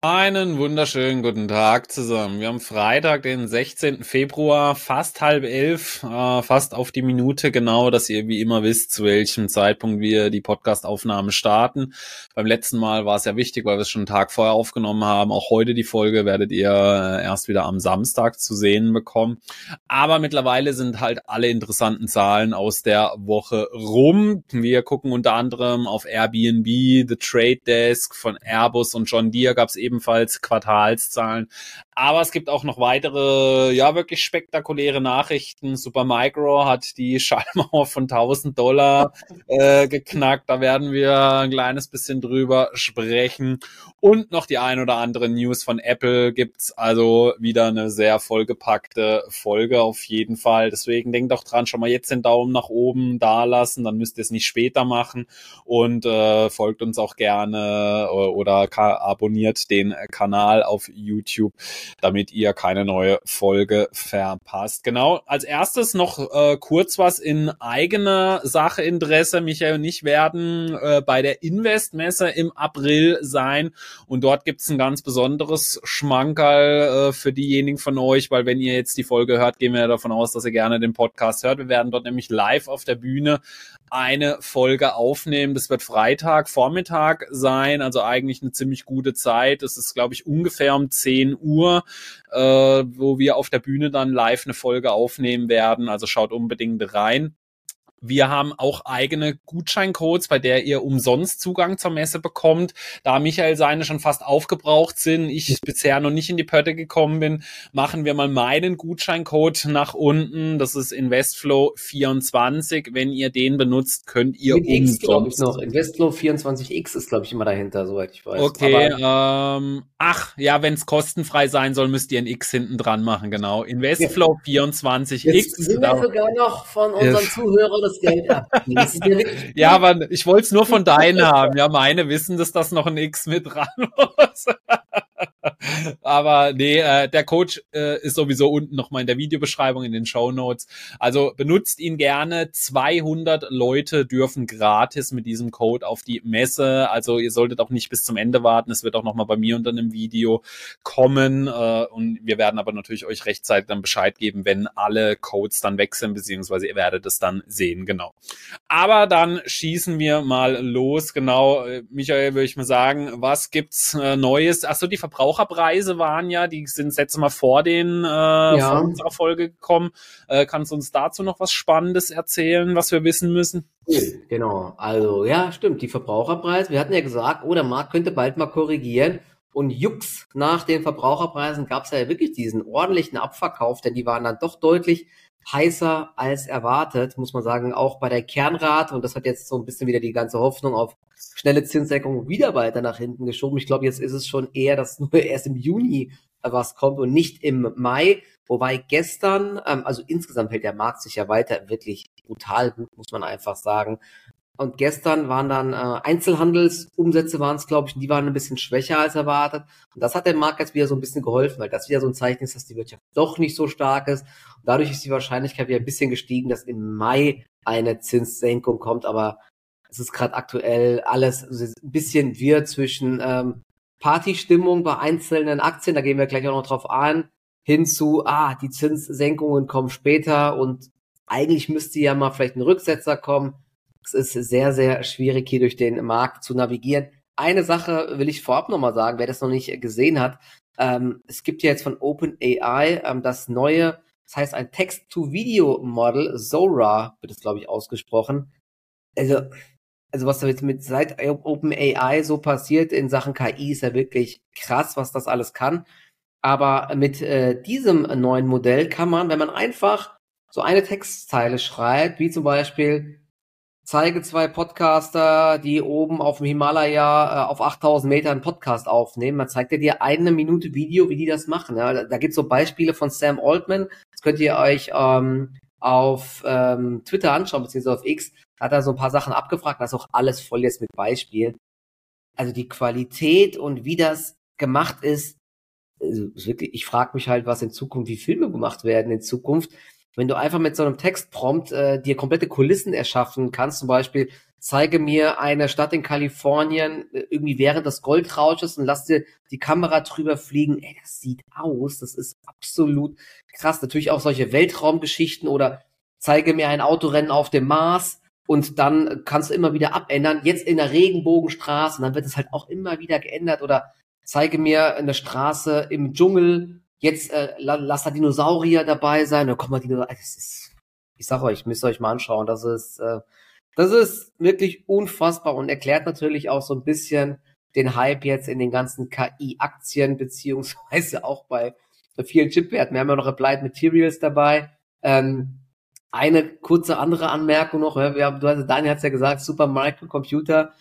Einen wunderschönen guten Tag zusammen. Wir haben Freitag, den 16. Februar, fast halb elf, äh, fast auf die Minute genau, dass ihr wie immer wisst, zu welchem Zeitpunkt wir die Podcastaufnahme starten. Beim letzten Mal war es ja wichtig, weil wir es schon einen Tag vorher aufgenommen haben. Auch heute die Folge werdet ihr äh, erst wieder am Samstag zu sehen bekommen. Aber mittlerweile sind halt alle interessanten Zahlen aus der Woche rum. Wir gucken unter anderem auf Airbnb, The Trade Desk von Airbus und John Deere gab es eben ebenfalls Quartalszahlen. Aber es gibt auch noch weitere, ja, wirklich spektakuläre Nachrichten. Supermicro hat die Schallmauer von 1000 Dollar äh, geknackt. Da werden wir ein kleines bisschen drüber sprechen. Und noch die ein oder andere News von Apple gibt's also wieder eine sehr vollgepackte Folge auf jeden Fall. Deswegen denkt doch dran, schon mal jetzt den Daumen nach oben da lassen, dann müsst ihr es nicht später machen und äh, folgt uns auch gerne oder, oder abonniert den Kanal auf YouTube damit ihr keine neue Folge verpasst. Genau, als erstes noch äh, kurz was in eigener Sache Interesse. Michael und ich werden äh, bei der Investmesse im April sein und dort gibt's ein ganz besonderes Schmankerl äh, für diejenigen von euch, weil wenn ihr jetzt die Folge hört, gehen wir davon aus, dass ihr gerne den Podcast hört. Wir werden dort nämlich live auf der Bühne eine Folge aufnehmen. Das wird Freitag Vormittag sein, also eigentlich eine ziemlich gute Zeit. Es ist, glaube ich, ungefähr um 10 Uhr, äh, wo wir auf der Bühne dann live eine Folge aufnehmen werden. Also schaut unbedingt rein. Wir haben auch eigene Gutscheincodes, bei der ihr umsonst Zugang zur Messe bekommt. Da Michael seine schon fast aufgebraucht sind, ich bisher noch nicht in die Pötte gekommen bin, machen wir mal meinen Gutscheincode nach unten. Das ist Investflow24. Wenn ihr den benutzt, könnt ihr Mit umsonst. glaube ich, noch. Investflow24X ist, glaube ich, immer dahinter, soweit ich weiß. Okay, ähm, ach, ja, wenn es kostenfrei sein soll, müsst ihr ein X hinten dran machen, genau. Investflow24X. Jetzt sind wir sogar noch von unseren yes. Zuhörern das Geld ab. ja, aber ich wollte es nur von deinen haben. Ja, meine wissen, dass das noch ein X mit dran muss. Aber nee, äh, der Coach äh, ist sowieso unten nochmal in der Videobeschreibung, in den Show Notes. Also benutzt ihn gerne. 200 Leute dürfen gratis mit diesem Code auf die Messe. Also ihr solltet auch nicht bis zum Ende warten. Es wird auch nochmal bei mir unter einem Video kommen. Äh, und wir werden aber natürlich euch rechtzeitig dann Bescheid geben, wenn alle Codes dann wechseln, beziehungsweise ihr werdet es dann sehen, genau. Aber dann schießen wir mal los. Genau, äh, Michael, würde ich mal sagen, was gibt's äh, Neues? Achso, die Verbraucherpreise waren ja, die sind jetzt mal vor den äh, ja. vor unserer Folge gekommen. Äh, kannst du uns dazu noch was Spannendes erzählen, was wir wissen müssen? Genau, also ja, stimmt, die Verbraucherpreise. Wir hatten ja gesagt, oh, der Markt könnte bald mal korrigieren. Und Jux nach den Verbraucherpreisen gab es ja wirklich diesen ordentlichen Abverkauf, denn die waren dann doch deutlich heißer als erwartet, muss man sagen, auch bei der Kernrate. Und das hat jetzt so ein bisschen wieder die ganze Hoffnung auf schnelle Zinssenkung wieder weiter nach hinten geschoben. Ich glaube, jetzt ist es schon eher, dass nur erst im Juni was kommt und nicht im Mai. Wobei gestern, ähm, also insgesamt hält der Markt sich ja weiter wirklich brutal gut, muss man einfach sagen. Und gestern waren dann äh, Einzelhandelsumsätze waren es, glaube ich, die waren ein bisschen schwächer als erwartet. Und das hat dem Markt jetzt wieder so ein bisschen geholfen, weil das wieder so ein Zeichen ist, dass die Wirtschaft doch nicht so stark ist. Und dadurch ist die Wahrscheinlichkeit wieder ein bisschen gestiegen, dass im Mai eine Zinssenkung kommt. Aber es ist gerade aktuell alles ein bisschen wir zwischen ähm, Partystimmung bei einzelnen Aktien, da gehen wir gleich auch noch drauf ein, hinzu, ah, die Zinssenkungen kommen später und eigentlich müsste ja mal vielleicht ein Rücksetzer kommen es ist sehr, sehr schwierig, hier durch den Markt zu navigieren. Eine Sache will ich vorab nochmal sagen, wer das noch nicht gesehen hat. Ähm, es gibt ja jetzt von OpenAI ähm, das neue, das heißt ein Text-to-Video-Model, Zora wird es, glaube ich, ausgesprochen. Also, also was da jetzt mit seit OpenAI so passiert in Sachen KI ist ja wirklich krass, was das alles kann. Aber mit äh, diesem neuen Modell kann man, wenn man einfach so eine Textzeile schreibt, wie zum Beispiel zeige zwei Podcaster, die oben auf dem Himalaya äh, auf 8000 Metern einen Podcast aufnehmen. Man zeigt dir eine Minute Video, wie die das machen. Ja. Da, da gibt es so Beispiele von Sam Altman. Das könnt ihr euch ähm, auf ähm, Twitter anschauen, beziehungsweise auf X. Da hat er so ein paar Sachen abgefragt. Das ist auch alles voll jetzt mit Beispielen. Also die Qualität und wie das gemacht ist, also wirklich, ich frage mich halt, was in Zukunft, wie Filme gemacht werden in Zukunft. Wenn du einfach mit so einem Textprompt äh, dir komplette Kulissen erschaffen kannst, zum Beispiel zeige mir eine Stadt in Kalifornien äh, irgendwie während des Goldrausches und lass dir die Kamera drüber fliegen. Ey, das sieht aus, das ist absolut krass. Natürlich auch solche Weltraumgeschichten oder zeige mir ein Autorennen auf dem Mars und dann kannst du immer wieder abändern. Jetzt in der Regenbogenstraße und dann wird es halt auch immer wieder geändert oder zeige mir eine Straße im Dschungel. Jetzt äh, lass da Dinosaurier dabei sein. Da kommen mal Dinosaurier. Ist, ich sag euch, müsst ihr euch mal anschauen. Das ist, äh, das ist wirklich unfassbar und erklärt natürlich auch so ein bisschen den Hype jetzt in den ganzen KI-Aktien, beziehungsweise auch bei vielen Chipwerten. Wir haben ja noch Applied Materials dabei. Ähm, eine kurze andere Anmerkung noch. Wir haben, du hast, Daniel hat es ja gesagt, Super Microcomputer.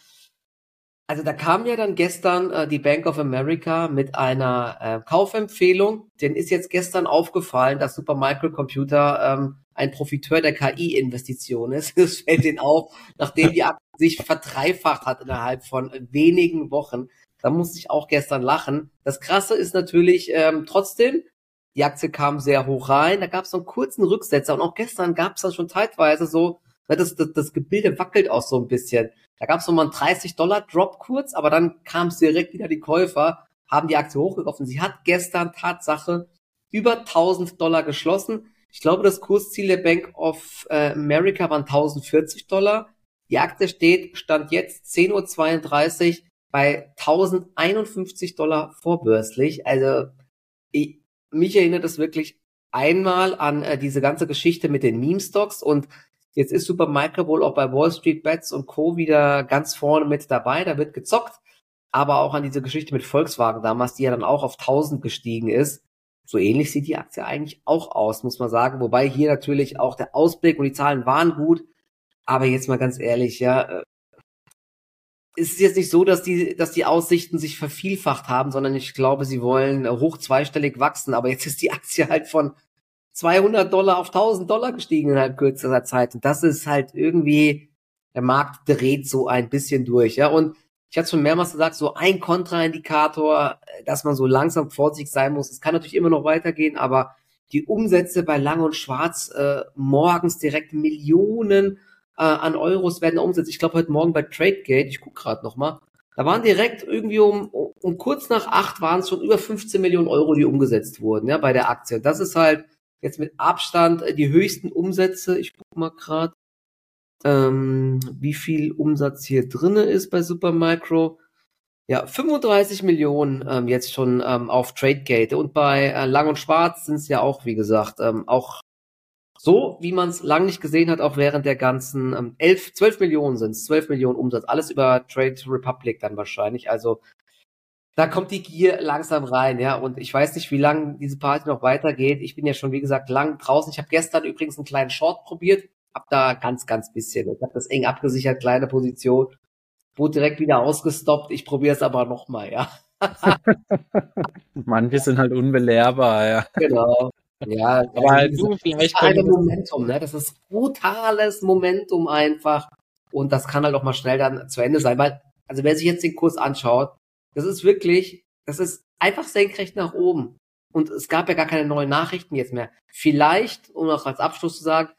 Also da kam ja dann gestern äh, die Bank of America mit einer äh, Kaufempfehlung. Den ist jetzt gestern aufgefallen, dass Super Microcomputer ähm, ein Profiteur der KI-Investition ist. Das fällt ihnen auf, nachdem die Aktie sich verdreifacht hat innerhalb von wenigen Wochen. Da musste ich auch gestern lachen. Das Krasse ist natürlich ähm, trotzdem, die Aktie kam sehr hoch rein, da gab es so einen kurzen Rücksetzer und auch gestern gab es dann schon zeitweise so, das, das, das Gebilde wackelt auch so ein bisschen. Da gab es nochmal einen 30-Dollar-Drop kurz, aber dann kam es direkt wieder die Käufer, haben die Aktie hochgekauft sie hat gestern Tatsache über 1000 Dollar geschlossen. Ich glaube, das Kursziel der Bank of äh, America waren 1040 Dollar. Die Aktie steht, stand jetzt 10.32 Uhr bei 1051 Dollar vorbörslich. Also ich, mich erinnert das wirklich einmal an äh, diese ganze Geschichte mit den Meme-Stocks und jetzt ist Supermicro wohl auch bei Wall Street Bets und Co. wieder ganz vorne mit dabei. Da wird gezockt, aber auch an diese Geschichte mit Volkswagen damals, die ja dann auch auf 1000 gestiegen ist so ähnlich sieht die Aktie eigentlich auch aus, muss man sagen. Wobei hier natürlich auch der Ausblick und die Zahlen waren gut. Aber jetzt mal ganz ehrlich, ja, äh, ist es jetzt nicht so, dass die, dass die Aussichten sich vervielfacht haben, sondern ich glaube, sie wollen hoch zweistellig wachsen. Aber jetzt ist die Aktie halt von 200 Dollar auf 1000 Dollar gestiegen innerhalb kürzester Zeit. Und das ist halt irgendwie, der Markt dreht so ein bisschen durch, ja. Und ich hatte schon mehrmals gesagt, so ein Kontraindikator, dass man so langsam vorsichtig sein muss. Es kann natürlich immer noch weitergehen, aber die Umsätze bei Lang und Schwarz äh, morgens direkt Millionen äh, an Euros werden umgesetzt. Ich glaube heute Morgen bei TradeGate, ich gucke gerade noch mal, da waren direkt irgendwie um, um kurz nach acht waren es schon über 15 Millionen Euro, die umgesetzt wurden, ja, bei der Aktie. Das ist halt jetzt mit Abstand die höchsten Umsätze. Ich guck mal gerade ähm, wie viel Umsatz hier drinne ist bei Supermicro. Ja, 35 Millionen ähm, jetzt schon ähm, auf TradeGate und bei äh, Lang und Schwarz sind es ja auch, wie gesagt, ähm, auch so, wie man es lang nicht gesehen hat, auch während der ganzen ähm, 11, 12 Millionen sind es, 12 Millionen Umsatz, alles über Trade Republic dann wahrscheinlich. Also da kommt die Gier langsam rein, ja. Und ich weiß nicht, wie lange diese Party noch weitergeht. Ich bin ja schon, wie gesagt, lang draußen. Ich habe gestern übrigens einen kleinen Short probiert hab da ganz, ganz bisschen. Ich habe das eng abgesichert, kleine Position. Wurde direkt wieder ausgestoppt. Ich probiere es aber nochmal, ja. Manche sind halt unbelehrbar, ja. Genau. Ja, aber halt du vielleicht das ist Momentum, ne? Das ist brutales Momentum einfach. Und das kann halt auch mal schnell dann zu Ende sein, weil, also wer sich jetzt den Kurs anschaut, das ist wirklich, das ist einfach senkrecht nach oben. Und es gab ja gar keine neuen Nachrichten jetzt mehr. Vielleicht, um noch als Abschluss zu sagen,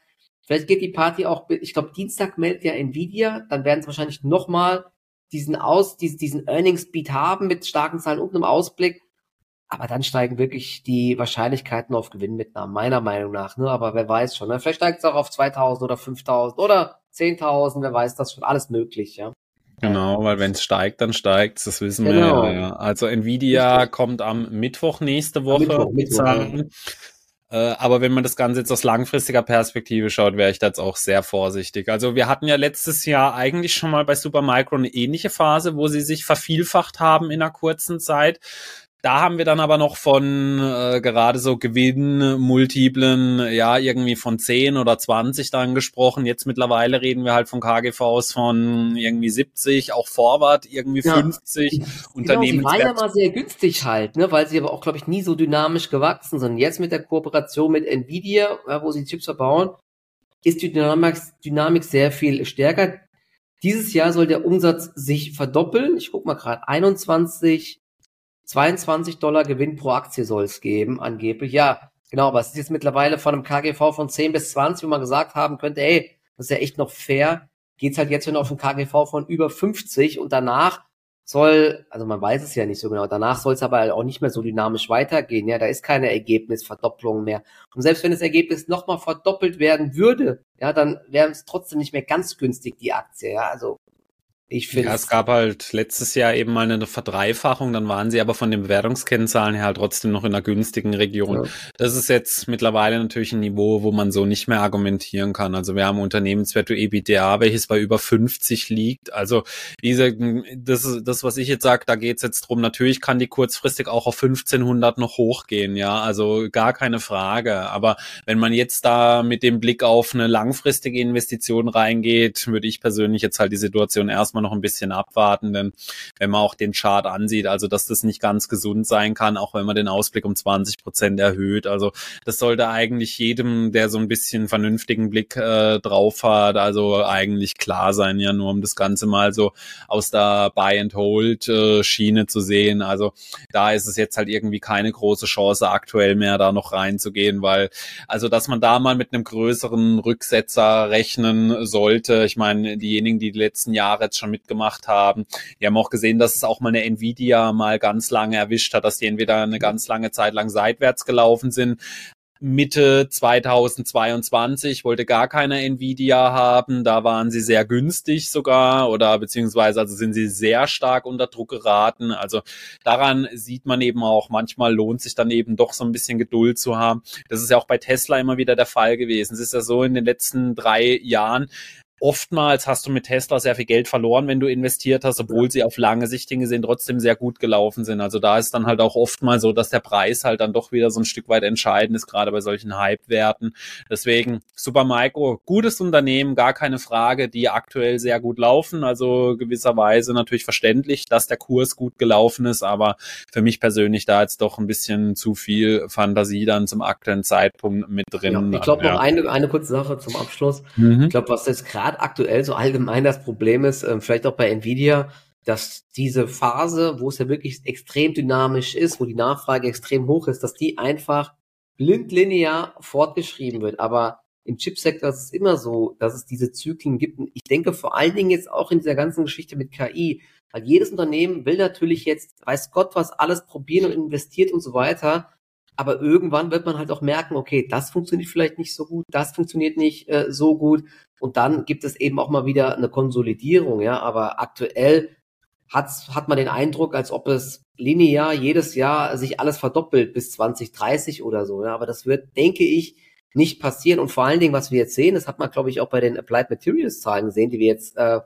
Vielleicht geht die Party auch, ich glaube, Dienstag meldet ja Nvidia, dann werden es wahrscheinlich nochmal diesen Aus, diesen, Earnings Beat haben mit starken Zahlen und einem Ausblick. Aber dann steigen wirklich die Wahrscheinlichkeiten auf Gewinnmitnahmen, meiner Meinung nach. Ne? Aber wer weiß schon. Ne? Vielleicht steigt es auch auf 2000 oder 5000 oder 10.000, wer weiß, das schon alles möglich, ja. Genau, weil wenn es steigt, dann steigt das wissen genau. wir ja. Also Nvidia Richtig. kommt am Mittwoch nächste Woche. Mittwoch, Mittwoch, äh, aber wenn man das Ganze jetzt aus langfristiger Perspektive schaut, wäre ich da jetzt auch sehr vorsichtig. Also wir hatten ja letztes Jahr eigentlich schon mal bei Supermicro eine ähnliche Phase, wo sie sich vervielfacht haben in einer kurzen Zeit. Da haben wir dann aber noch von äh, gerade so Gewinnmultiplen, ja, irgendwie von 10 oder 20 dann gesprochen. Jetzt mittlerweile reden wir halt von KGVs von irgendwie 70, auch Forward irgendwie ja. 50. Genau, Unternehmen. Die waren ja mal sehr günstig halt, ne, weil sie aber auch, glaube ich, nie so dynamisch gewachsen sind. Jetzt mit der Kooperation mit Nvidia, ja, wo sie Chips verbauen, ist die Dynamik, Dynamik sehr viel stärker. Dieses Jahr soll der Umsatz sich verdoppeln. Ich guck mal gerade, 21 22 Dollar Gewinn pro Aktie soll es geben, angeblich. Ja, Genau, aber es ist jetzt mittlerweile von einem KGV von 10 bis 20, wo man gesagt haben könnte, ey, das ist ja echt noch fair, geht's halt jetzt schon auf ein KGV von über 50 und danach soll, also man weiß es ja nicht so genau, danach soll es aber auch nicht mehr so dynamisch weitergehen. Ja, da ist keine Ergebnisverdopplung mehr. Und selbst wenn das Ergebnis nochmal verdoppelt werden würde, ja, dann wäre es trotzdem nicht mehr ganz günstig, die Aktie. Ja, also ich finde. Ja, es gab halt letztes Jahr eben mal eine Verdreifachung, dann waren sie aber von den Bewertungskennzahlen her halt trotzdem noch in einer günstigen Region. Ja. Das ist jetzt mittlerweile natürlich ein Niveau, wo man so nicht mehr argumentieren kann. Also wir haben Unternehmenswert to EBITDA, welches bei über 50 liegt. Also diese, das ist das, was ich jetzt sage, da geht's jetzt drum. Natürlich kann die kurzfristig auch auf 1500 noch hochgehen, ja, also gar keine Frage. Aber wenn man jetzt da mit dem Blick auf eine langfristige Investition reingeht, würde ich persönlich jetzt halt die Situation erstmal man noch ein bisschen abwarten, denn wenn man auch den Chart ansieht, also dass das nicht ganz gesund sein kann, auch wenn man den Ausblick um 20 Prozent erhöht. Also das sollte eigentlich jedem, der so ein bisschen vernünftigen Blick äh, drauf hat, also eigentlich klar sein, ja, nur um das Ganze mal so aus der Buy-and-Hold-Schiene zu sehen. Also da ist es jetzt halt irgendwie keine große Chance aktuell mehr, da noch reinzugehen, weil also dass man da mal mit einem größeren Rücksetzer rechnen sollte. Ich meine, diejenigen, die die letzten Jahre jetzt schon schon mitgemacht haben. Wir haben auch gesehen, dass es auch mal eine Nvidia mal ganz lange erwischt hat, dass die entweder eine ganz lange Zeit lang seitwärts gelaufen sind, Mitte 2022 wollte gar keiner Nvidia haben. Da waren sie sehr günstig sogar oder beziehungsweise also sind sie sehr stark unter Druck geraten. Also daran sieht man eben auch, manchmal lohnt sich dann eben doch so ein bisschen Geduld zu haben. Das ist ja auch bei Tesla immer wieder der Fall gewesen. Es ist ja so in den letzten drei Jahren, Oftmals hast du mit Tesla sehr viel Geld verloren, wenn du investiert hast, obwohl ja. sie auf lange Sicht gesehen trotzdem sehr gut gelaufen sind. Also da ist dann halt auch oftmals so, dass der Preis halt dann doch wieder so ein Stück weit entscheidend ist, gerade bei solchen Hype-Werten. Deswegen Supermicro, gutes Unternehmen, gar keine Frage, die aktuell sehr gut laufen. Also gewisserweise natürlich verständlich, dass der Kurs gut gelaufen ist, aber für mich persönlich da jetzt doch ein bisschen zu viel Fantasie dann zum aktuellen Zeitpunkt mit drin. Ja, ich glaube noch eine, eine kurze Sache zum Abschluss. Mhm. Ich glaube, was jetzt gerade gerade aktuell so allgemein das Problem ist, äh, vielleicht auch bei Nvidia, dass diese Phase, wo es ja wirklich extrem dynamisch ist, wo die Nachfrage extrem hoch ist, dass die einfach blindlinear fortgeschrieben wird. Aber im Chipsektor ist es immer so, dass es diese Zyklen gibt. Und ich denke vor allen Dingen jetzt auch in dieser ganzen Geschichte mit KI, weil jedes Unternehmen will natürlich jetzt, weiß Gott was, alles probieren und investiert und so weiter. Aber irgendwann wird man halt auch merken, okay, das funktioniert vielleicht nicht so gut, das funktioniert nicht äh, so gut. Und dann gibt es eben auch mal wieder eine Konsolidierung, ja. Aber aktuell hat's, hat man den Eindruck, als ob es linear jedes Jahr sich alles verdoppelt bis 2030 oder so. Ja. Aber das wird, denke ich, nicht passieren. Und vor allen Dingen, was wir jetzt sehen, das hat man, glaube ich, auch bei den Applied Materials Zahlen gesehen, die wir jetzt äh,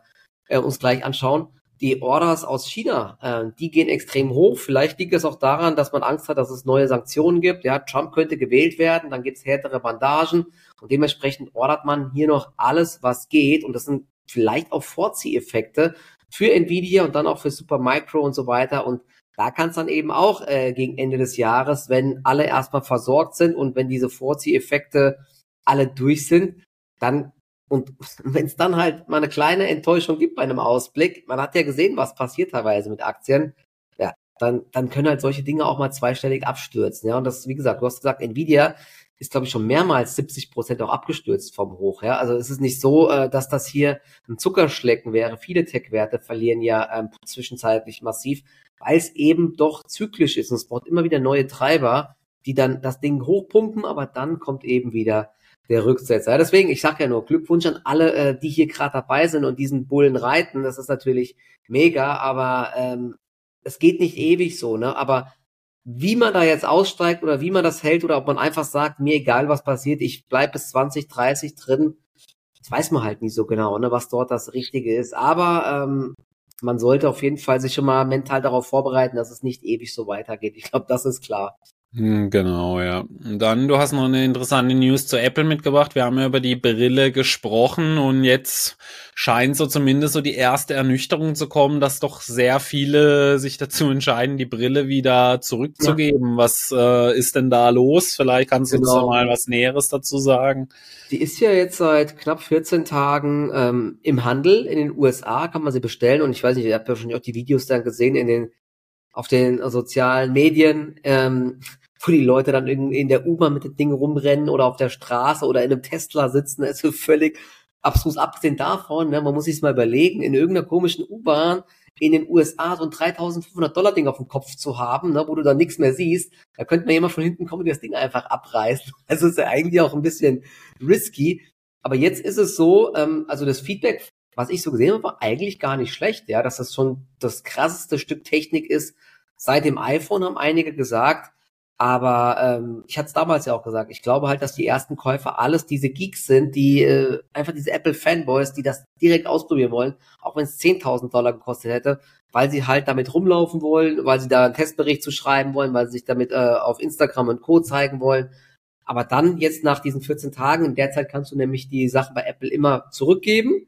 äh uns gleich anschauen die Orders aus China, äh, die gehen extrem hoch. Vielleicht liegt es auch daran, dass man Angst hat, dass es neue Sanktionen gibt. Ja, Trump könnte gewählt werden, dann gibt es härtere Bandagen und dementsprechend ordert man hier noch alles, was geht. Und das sind vielleicht auch Vorzieheffekte für Nvidia und dann auch für Supermicro und so weiter. Und da kann es dann eben auch äh, gegen Ende des Jahres, wenn alle erstmal versorgt sind und wenn diese Vorzieheffekte alle durch sind, dann und wenn es dann halt mal eine kleine Enttäuschung gibt bei einem Ausblick, man hat ja gesehen, was passiert teilweise mit Aktien, ja, dann, dann können halt solche Dinge auch mal zweistellig abstürzen. Ja, und das, wie gesagt, du hast gesagt, Nvidia ist, glaube ich, schon mehrmals 70 Prozent auch abgestürzt vom Hoch. Ja, also es ist nicht so, äh, dass das hier ein Zuckerschlecken wäre. Viele Tech-Werte verlieren ja ähm, zwischenzeitlich massiv, weil es eben doch zyklisch ist und es braucht immer wieder neue Treiber, die dann das Ding hochpumpen, aber dann kommt eben wieder der Rücksetzer. Deswegen, ich sage ja nur Glückwunsch an alle, äh, die hier gerade dabei sind und diesen Bullen reiten. Das ist natürlich mega, aber ähm, es geht nicht ewig so, ne? Aber wie man da jetzt aussteigt oder wie man das hält oder ob man einfach sagt, mir egal was passiert, ich bleib bis 20, 30 drin, das weiß man halt nicht so genau, ne, was dort das Richtige ist. Aber ähm, man sollte auf jeden Fall sich schon mal mental darauf vorbereiten, dass es nicht ewig so weitergeht. Ich glaube, das ist klar. Hm, genau, ja. dann, du hast noch eine interessante News zu Apple mitgebracht. Wir haben ja über die Brille gesprochen und jetzt scheint so zumindest so die erste Ernüchterung zu kommen, dass doch sehr viele sich dazu entscheiden, die Brille wieder zurückzugeben. Ja. Was äh, ist denn da los? Vielleicht kannst du genau. uns mal was Näheres dazu sagen. Die ist ja jetzt seit knapp 14 Tagen ähm, im Handel. In den USA kann man sie bestellen und ich weiß nicht, ihr habt ja schon auch die Videos dann gesehen in den auf den sozialen Medien. Ähm, wo die Leute dann in, in der U-Bahn mit dem Ding rumrennen oder auf der Straße oder in einem Tesla sitzen. Ist völlig abstrus. Abgesehen davon, ne, man muss sich mal überlegen, in irgendeiner komischen U-Bahn in den USA so ein 3500 Dollar Ding auf dem Kopf zu haben, ne, wo du dann nichts mehr siehst, da könnte man jemand von hinten kommen und das Ding einfach abreißen. Also ist ja eigentlich auch ein bisschen risky. Aber jetzt ist es so, ähm, also das Feedback, was ich so gesehen habe, war eigentlich gar nicht schlecht, ja, dass das schon das krasseste Stück Technik ist. Seit dem iPhone haben einige gesagt, aber ähm, ich hatte es damals ja auch gesagt, ich glaube halt, dass die ersten Käufer alles diese Geeks sind, die äh, einfach diese Apple-Fanboys, die das direkt ausprobieren wollen, auch wenn es 10.000 Dollar gekostet hätte, weil sie halt damit rumlaufen wollen, weil sie da einen Testbericht zu schreiben wollen, weil sie sich damit äh, auf Instagram und Co. zeigen wollen. Aber dann jetzt nach diesen 14 Tagen, in der Zeit kannst du nämlich die Sachen bei Apple immer zurückgeben.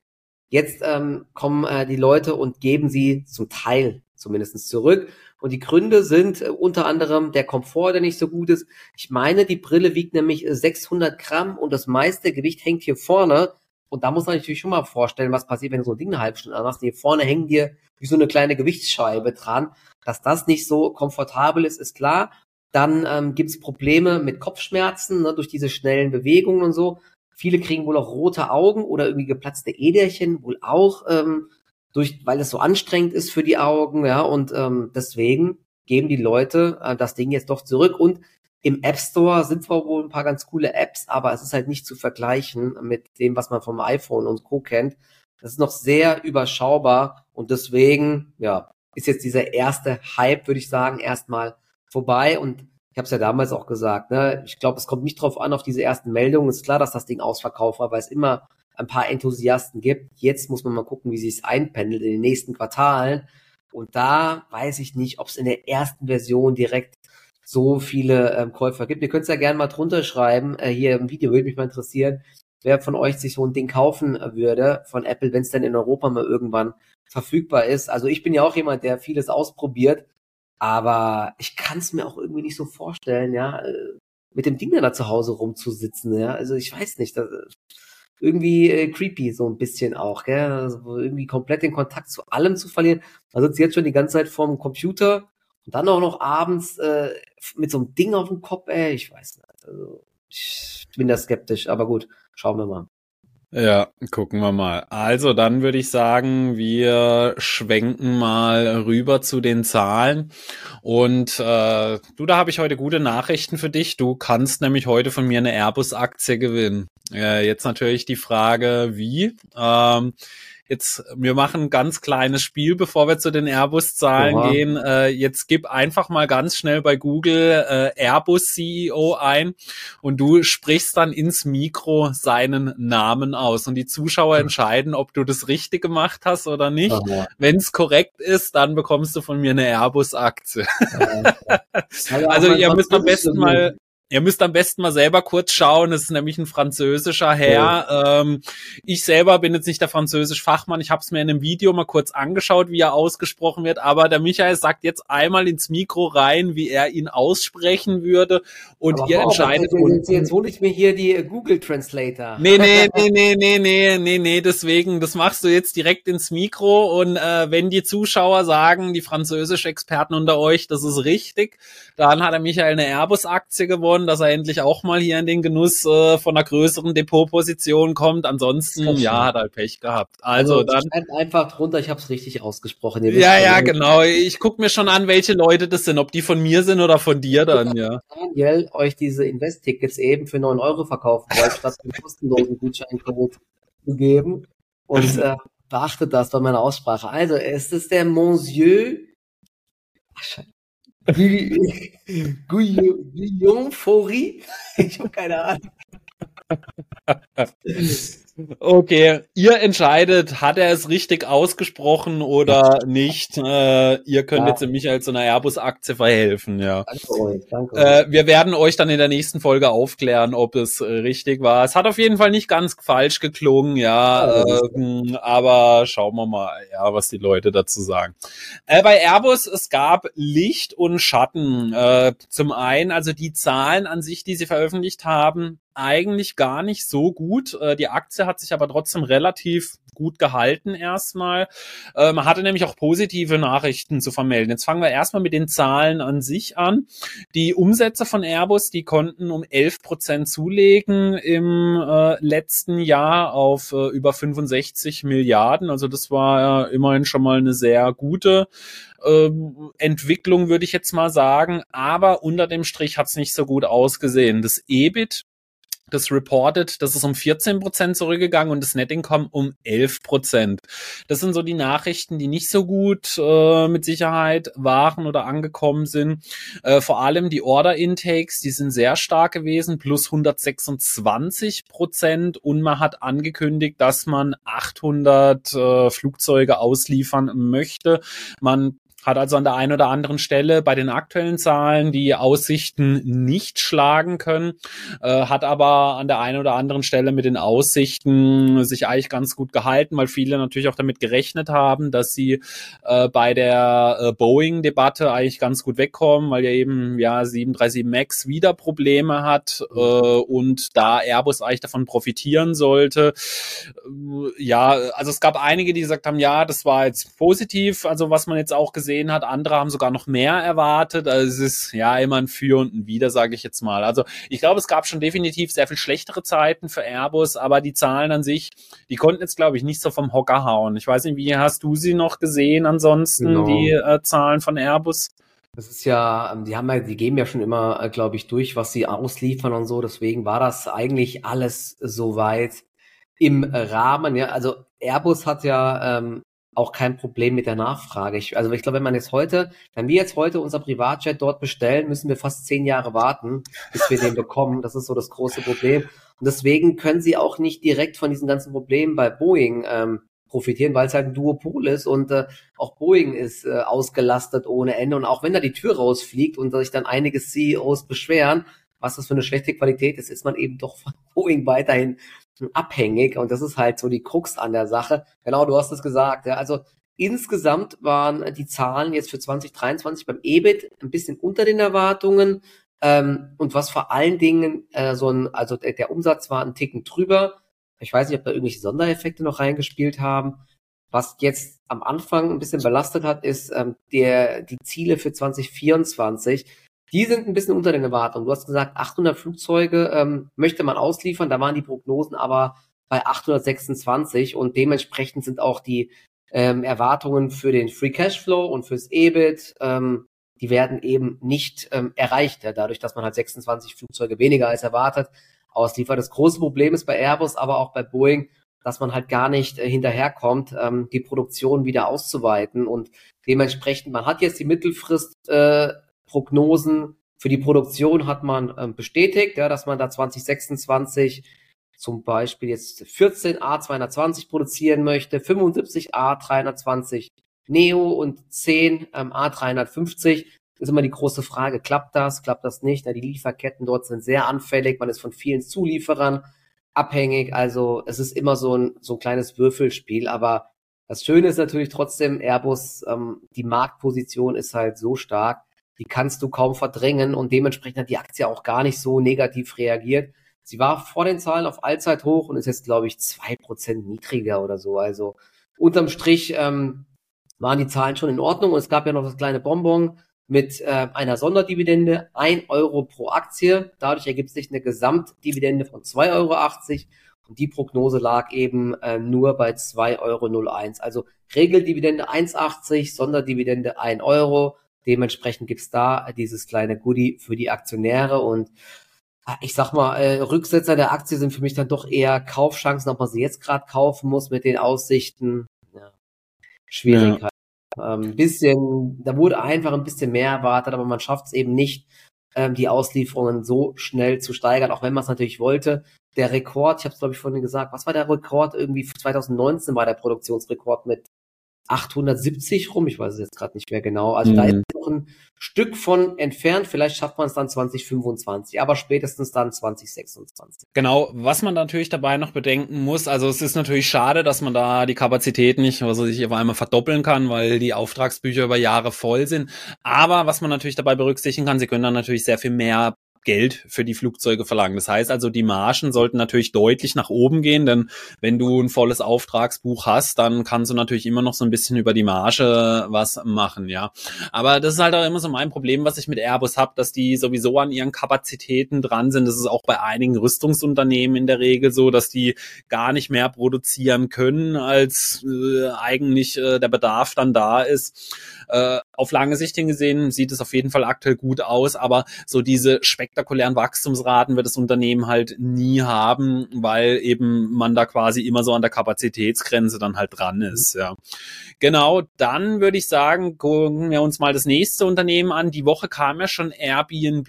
Jetzt ähm, kommen äh, die Leute und geben sie zum Teil zumindest zurück. Und die Gründe sind äh, unter anderem der Komfort, der nicht so gut ist. Ich meine, die Brille wiegt nämlich 600 äh, Gramm und das meiste Gewicht hängt hier vorne. Und da muss man natürlich schon mal vorstellen, was passiert, wenn du so ein Ding eine halbe Stunde anmachst. Hier vorne hängen dir wie so eine kleine Gewichtsscheibe dran. Dass das nicht so komfortabel ist, ist klar. Dann ähm, gibt es Probleme mit Kopfschmerzen ne, durch diese schnellen Bewegungen und so. Viele kriegen wohl auch rote Augen oder irgendwie geplatzte Äderchen, wohl auch. Ähm, durch, weil es so anstrengend ist für die Augen, ja, und ähm, deswegen geben die Leute äh, das Ding jetzt doch zurück. Und im App Store sind zwar wohl ein paar ganz coole Apps, aber es ist halt nicht zu vergleichen mit dem, was man vom iPhone und Co. kennt. Das ist noch sehr überschaubar und deswegen, ja, ist jetzt dieser erste Hype, würde ich sagen, erstmal vorbei. Und ich habe es ja damals auch gesagt, ne, ich glaube, es kommt nicht drauf an, auf diese ersten Meldungen. Ist klar, dass das Ding ausverkauft war, weil es immer ein paar Enthusiasten gibt. Jetzt muss man mal gucken, wie sich es einpendelt in den nächsten Quartalen. Und da weiß ich nicht, ob es in der ersten Version direkt so viele ähm, Käufer gibt. Ihr könnt es ja gerne mal drunter schreiben. Äh, hier im Video würde mich mal interessieren, wer von euch sich so ein Ding kaufen äh, würde von Apple, wenn es denn in Europa mal irgendwann verfügbar ist. Also ich bin ja auch jemand, der vieles ausprobiert, aber ich kann es mir auch irgendwie nicht so vorstellen, ja, äh, mit dem Ding dann da zu Hause rumzusitzen, ja. Also ich weiß nicht, das, irgendwie äh, creepy, so ein bisschen auch, gell? Also irgendwie komplett den Kontakt zu allem zu verlieren. Man sitzt jetzt schon die ganze Zeit vorm Computer und dann auch noch abends äh, mit so einem Ding auf dem Kopf, ey, ich weiß nicht. Also, ich bin da skeptisch, aber gut, schauen wir mal. Ja, gucken wir mal. Also dann würde ich sagen, wir schwenken mal rüber zu den Zahlen. Und äh, du, da habe ich heute gute Nachrichten für dich. Du kannst nämlich heute von mir eine Airbus-Aktie gewinnen. Äh, jetzt natürlich die Frage, wie. Ähm, Jetzt, wir machen ein ganz kleines Spiel, bevor wir zu den Airbus-Zahlen gehen. Äh, jetzt gib einfach mal ganz schnell bei Google äh, Airbus-CEO ein und du sprichst dann ins Mikro seinen Namen aus. Und die Zuschauer entscheiden, ob du das richtig gemacht hast oder nicht. Wenn es korrekt ist, dann bekommst du von mir eine Airbus-Aktie. also ihr müsst am besten mal Ihr müsst am besten mal selber kurz schauen. Es ist nämlich ein französischer Herr. Ja. Ähm, ich selber bin jetzt nicht der französisch Fachmann. Ich habe es mir in einem Video mal kurz angeschaut, wie er ausgesprochen wird. Aber der Michael sagt jetzt einmal ins Mikro rein, wie er ihn aussprechen würde. Und Aber ihr wow, entscheidet. Jetzt, jetzt hole ich mir hier die Google Translator. Nee, nee, nee, nee, nee, nee, nee, nee. Deswegen, das machst du jetzt direkt ins Mikro. Und äh, wenn die Zuschauer sagen, die französisch Experten unter euch, das ist richtig, dann hat der Michael eine Airbus-Aktie gewonnen geworden, dass er endlich auch mal hier in den Genuss äh, von einer größeren Depotposition kommt. Ansonsten, ja, hat er Pech gehabt. Also, also dann. einfach drunter, ich habe es richtig ausgesprochen. Ja, ja, genau. Ich guck mir schon an, welche Leute das sind, ob die von mir sind oder von dir dann, ja. Daniel euch diese Invest-Tickets eben für neun Euro verkaufen wollte, statt einen kostenlosen Gutscheincode zu geben. Und äh, beachtet das bei meiner Aussprache. Also, es ist der Monsieur Ach, Guillaume Faury? Ich habe keine Ahnung. Okay, ihr entscheidet, hat er es richtig ausgesprochen oder nicht. Äh, ihr könnt ja. jetzt nämlich als so einer Airbus-Aktie verhelfen, ja. Danke euch, danke äh, wir werden euch dann in der nächsten Folge aufklären, ob es richtig war. Es hat auf jeden Fall nicht ganz falsch geklungen, ja. Äh, aber schauen wir mal, ja, was die Leute dazu sagen. Äh, bei Airbus, es gab Licht und Schatten. Äh, zum einen, also die Zahlen an sich, die sie veröffentlicht haben, eigentlich gar nicht so gut. Äh, die Aktie hat sich aber trotzdem relativ gut gehalten erstmal. Äh, man hatte nämlich auch positive Nachrichten zu vermelden. Jetzt fangen wir erstmal mit den Zahlen an sich an. Die Umsätze von Airbus, die konnten um 11 Prozent zulegen im äh, letzten Jahr auf über 65 Milliarden. Also das war äh, immerhin schon mal eine sehr gute ähm, Entwicklung, würde ich jetzt mal sagen. Aber unter dem Strich hat es nicht so gut ausgesehen. Das EBIT das reported, das ist um 14 Prozent zurückgegangen und das Net Income um 11 Prozent. Das sind so die Nachrichten, die nicht so gut äh, mit Sicherheit waren oder angekommen sind. Äh, vor allem die Order Intakes, die sind sehr stark gewesen, plus 126 Prozent und man hat angekündigt, dass man 800 äh, Flugzeuge ausliefern möchte. Man hat also an der einen oder anderen Stelle bei den aktuellen Zahlen die Aussichten nicht schlagen können, äh, hat aber an der einen oder anderen Stelle mit den Aussichten sich eigentlich ganz gut gehalten, weil viele natürlich auch damit gerechnet haben, dass sie äh, bei der äh, Boeing-Debatte eigentlich ganz gut wegkommen, weil ja eben ja 737 MAX wieder Probleme hat äh, und da Airbus eigentlich davon profitieren sollte. Äh, ja, also es gab einige, die gesagt haben, ja, das war jetzt positiv, also was man jetzt auch gesehen gesehen hat. Andere haben sogar noch mehr erwartet. Also es ist ja immer ein Für und ein Wider, sage ich jetzt mal. Also ich glaube, es gab schon definitiv sehr viel schlechtere Zeiten für Airbus, aber die Zahlen an sich, die konnten jetzt, glaube ich, nicht so vom Hocker hauen. Ich weiß nicht, wie hast du sie noch gesehen ansonsten, genau. die äh, Zahlen von Airbus? Das ist ja, ähm, die haben ja, die geben ja schon immer, äh, glaube ich, durch, was sie ausliefern und so. Deswegen war das eigentlich alles soweit im Rahmen. Ja, also Airbus hat ja ähm, auch kein Problem mit der Nachfrage. Ich, also ich glaube, wenn man jetzt heute, wenn wir jetzt heute unser Privatjet dort bestellen, müssen wir fast zehn Jahre warten, bis wir den bekommen. Das ist so das große Problem. Und deswegen können sie auch nicht direkt von diesen ganzen Problemen bei Boeing ähm, profitieren, weil es halt ein Duopol ist und äh, auch Boeing ist äh, ausgelastet ohne Ende. Und auch wenn da die Tür rausfliegt und sich dann einige CEOs beschweren, was das für eine schlechte Qualität ist, ist man eben doch von Boeing weiterhin abhängig und das ist halt so die Krux an der Sache. Genau, du hast es gesagt. Ja. Also insgesamt waren die Zahlen jetzt für 2023 beim EBIT ein bisschen unter den Erwartungen. Ähm, und was vor allen Dingen äh, so ein, also der, der Umsatz war ein Ticken drüber. Ich weiß nicht, ob da irgendwelche Sondereffekte noch reingespielt haben. Was jetzt am Anfang ein bisschen belastet hat, ist ähm, der, die Ziele für 2024 die sind ein bisschen unter den Erwartungen. Du hast gesagt, 800 Flugzeuge ähm, möchte man ausliefern, da waren die Prognosen aber bei 826 und dementsprechend sind auch die ähm, Erwartungen für den Free Cashflow und fürs EBIT, ähm, die werden eben nicht ähm, erreicht, ja, dadurch, dass man halt 26 Flugzeuge weniger als erwartet ausliefert. Das große Problem ist bei Airbus, aber auch bei Boeing, dass man halt gar nicht äh, hinterherkommt, ähm, die Produktion wieder auszuweiten und dementsprechend, man hat jetzt die Mittelfrist äh, Prognosen für die Produktion hat man ähm, bestätigt, ja, dass man da 2026 zum Beispiel jetzt 14 A220 produzieren möchte, 75 A320 Neo und 10 ähm, A350. ist immer die große Frage, klappt das, klappt das nicht? Ja, die Lieferketten dort sind sehr anfällig, man ist von vielen Zulieferern abhängig, also es ist immer so ein, so ein kleines Würfelspiel, aber das Schöne ist natürlich trotzdem, Airbus, ähm, die Marktposition ist halt so stark, die kannst du kaum verdrängen und dementsprechend hat die Aktie auch gar nicht so negativ reagiert. Sie war vor den Zahlen auf Allzeithoch und ist jetzt, glaube ich, zwei Prozent niedriger oder so. Also unterm Strich ähm, waren die Zahlen schon in Ordnung und es gab ja noch das kleine Bonbon mit äh, einer Sonderdividende, ein Euro pro Aktie. Dadurch ergibt sich eine Gesamtdividende von 2,80 Euro und die Prognose lag eben äh, nur bei 2,01 Euro. Also Regeldividende 1,80, Sonderdividende 1 Euro. Dementsprechend gibt's da dieses kleine Goodie für die Aktionäre und ah, ich sag mal, äh, Rücksetzer der Aktie sind für mich dann doch eher Kaufchancen, ob man sie jetzt gerade kaufen muss mit den Aussichten. Ja, Schwierigkeit. Ja. Ähm, bisschen, da wurde einfach ein bisschen mehr erwartet, aber man schafft es eben nicht, ähm, die Auslieferungen so schnell zu steigern, auch wenn man es natürlich wollte. Der Rekord, ich habe es glaube ich vorhin gesagt, was war der Rekord? Irgendwie 2019 war der Produktionsrekord mit 870 rum, ich weiß es jetzt gerade nicht mehr genau. Also mhm. da ist noch ein Stück von entfernt. Vielleicht schafft man es dann 2025, aber spätestens dann 2026. Genau, was man natürlich dabei noch bedenken muss, also es ist natürlich schade, dass man da die Kapazität nicht, also sich auf einmal verdoppeln kann, weil die Auftragsbücher über Jahre voll sind. Aber was man natürlich dabei berücksichtigen kann, sie können dann natürlich sehr viel mehr Geld für die Flugzeuge verlangen. Das heißt also, die Margen sollten natürlich deutlich nach oben gehen, denn wenn du ein volles Auftragsbuch hast, dann kannst du natürlich immer noch so ein bisschen über die Marge was machen, ja. Aber das ist halt auch immer so mein Problem, was ich mit Airbus habe, dass die sowieso an ihren Kapazitäten dran sind. Das ist auch bei einigen Rüstungsunternehmen in der Regel so, dass die gar nicht mehr produzieren können, als äh, eigentlich äh, der Bedarf dann da ist. Äh, auf lange Sicht hingesehen sieht es auf jeden Fall aktuell gut aus, aber so diese spektakulären Wachstumsraten wird das Unternehmen halt nie haben, weil eben man da quasi immer so an der Kapazitätsgrenze dann halt dran ist. Ja. Genau, dann würde ich sagen, gucken wir uns mal das nächste Unternehmen an. Die Woche kam ja schon Airbnb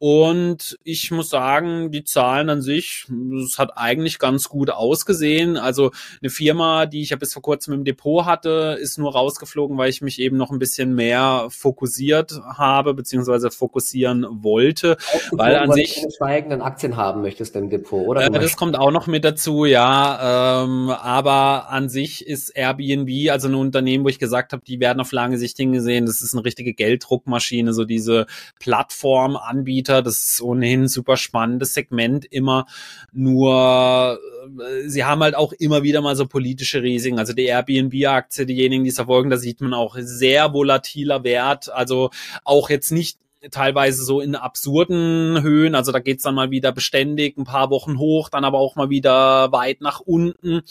und ich muss sagen, die Zahlen an sich, es hat eigentlich ganz gut ausgesehen. Also eine Firma, die ich ja bis vor kurzem im Depot hatte, ist nur rausgeflogen, weil ich mich eben noch ein bisschen mehr fokussiert habe, beziehungsweise fokussieren wollte. Weil an sich. Du steigenden Aktien haben möchtest im Depot, oder? Äh, das kommt auch noch mit dazu, ja. Ähm, aber an sich ist Airbnb, also ein Unternehmen, wo ich gesagt habe, die werden auf lange Sicht hingesehen, das ist eine richtige Gelddruckmaschine, so diese Plattformanbieter Anbieter. Das ist ohnehin ein super spannendes Segment immer. Nur äh, sie haben halt auch immer wieder mal so politische Risiken. Also die Airbnb-Aktie, diejenigen, die es verfolgen, da sieht man auch sehr volatiler Wert. Also auch jetzt nicht teilweise so in absurden Höhen. Also da geht's dann mal wieder beständig ein paar Wochen hoch, dann aber auch mal wieder weit nach unten.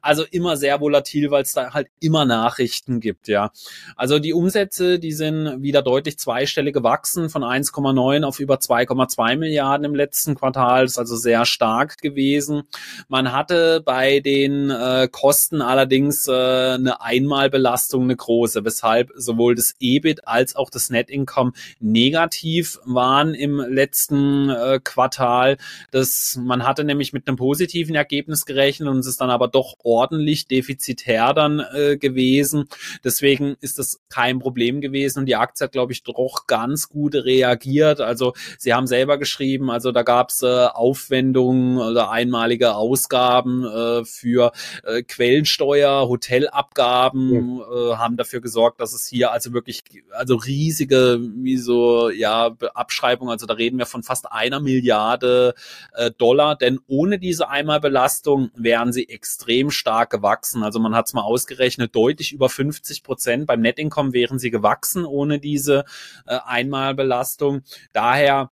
Also immer sehr volatil, weil es da halt immer Nachrichten gibt, ja. Also die Umsätze, die sind wieder deutlich zweistellig gewachsen, von 1,9 auf über 2,2 Milliarden im letzten Quartal. Das ist also sehr stark gewesen. Man hatte bei den äh, Kosten allerdings äh, eine Einmalbelastung, eine große, weshalb sowohl das EBIT als auch das Net Income negativ negativ waren im letzten äh, Quartal. Das, man hatte nämlich mit einem positiven Ergebnis gerechnet und es ist dann aber doch ordentlich defizitär dann äh, gewesen. Deswegen ist das kein Problem gewesen und die Aktie hat, glaube ich, doch ganz gut reagiert. Also sie haben selber geschrieben, also da gab es äh, Aufwendungen oder einmalige Ausgaben äh, für äh, Quellensteuer, Hotelabgaben, ja. äh, haben dafür gesorgt, dass es hier also wirklich also riesige wie so ja, Abschreibung, also da reden wir von fast einer Milliarde äh, Dollar, denn ohne diese Einmalbelastung wären sie extrem stark gewachsen. Also man hat es mal ausgerechnet, deutlich über 50 Prozent. Beim Net Income wären sie gewachsen ohne diese äh, Einmalbelastung. Daher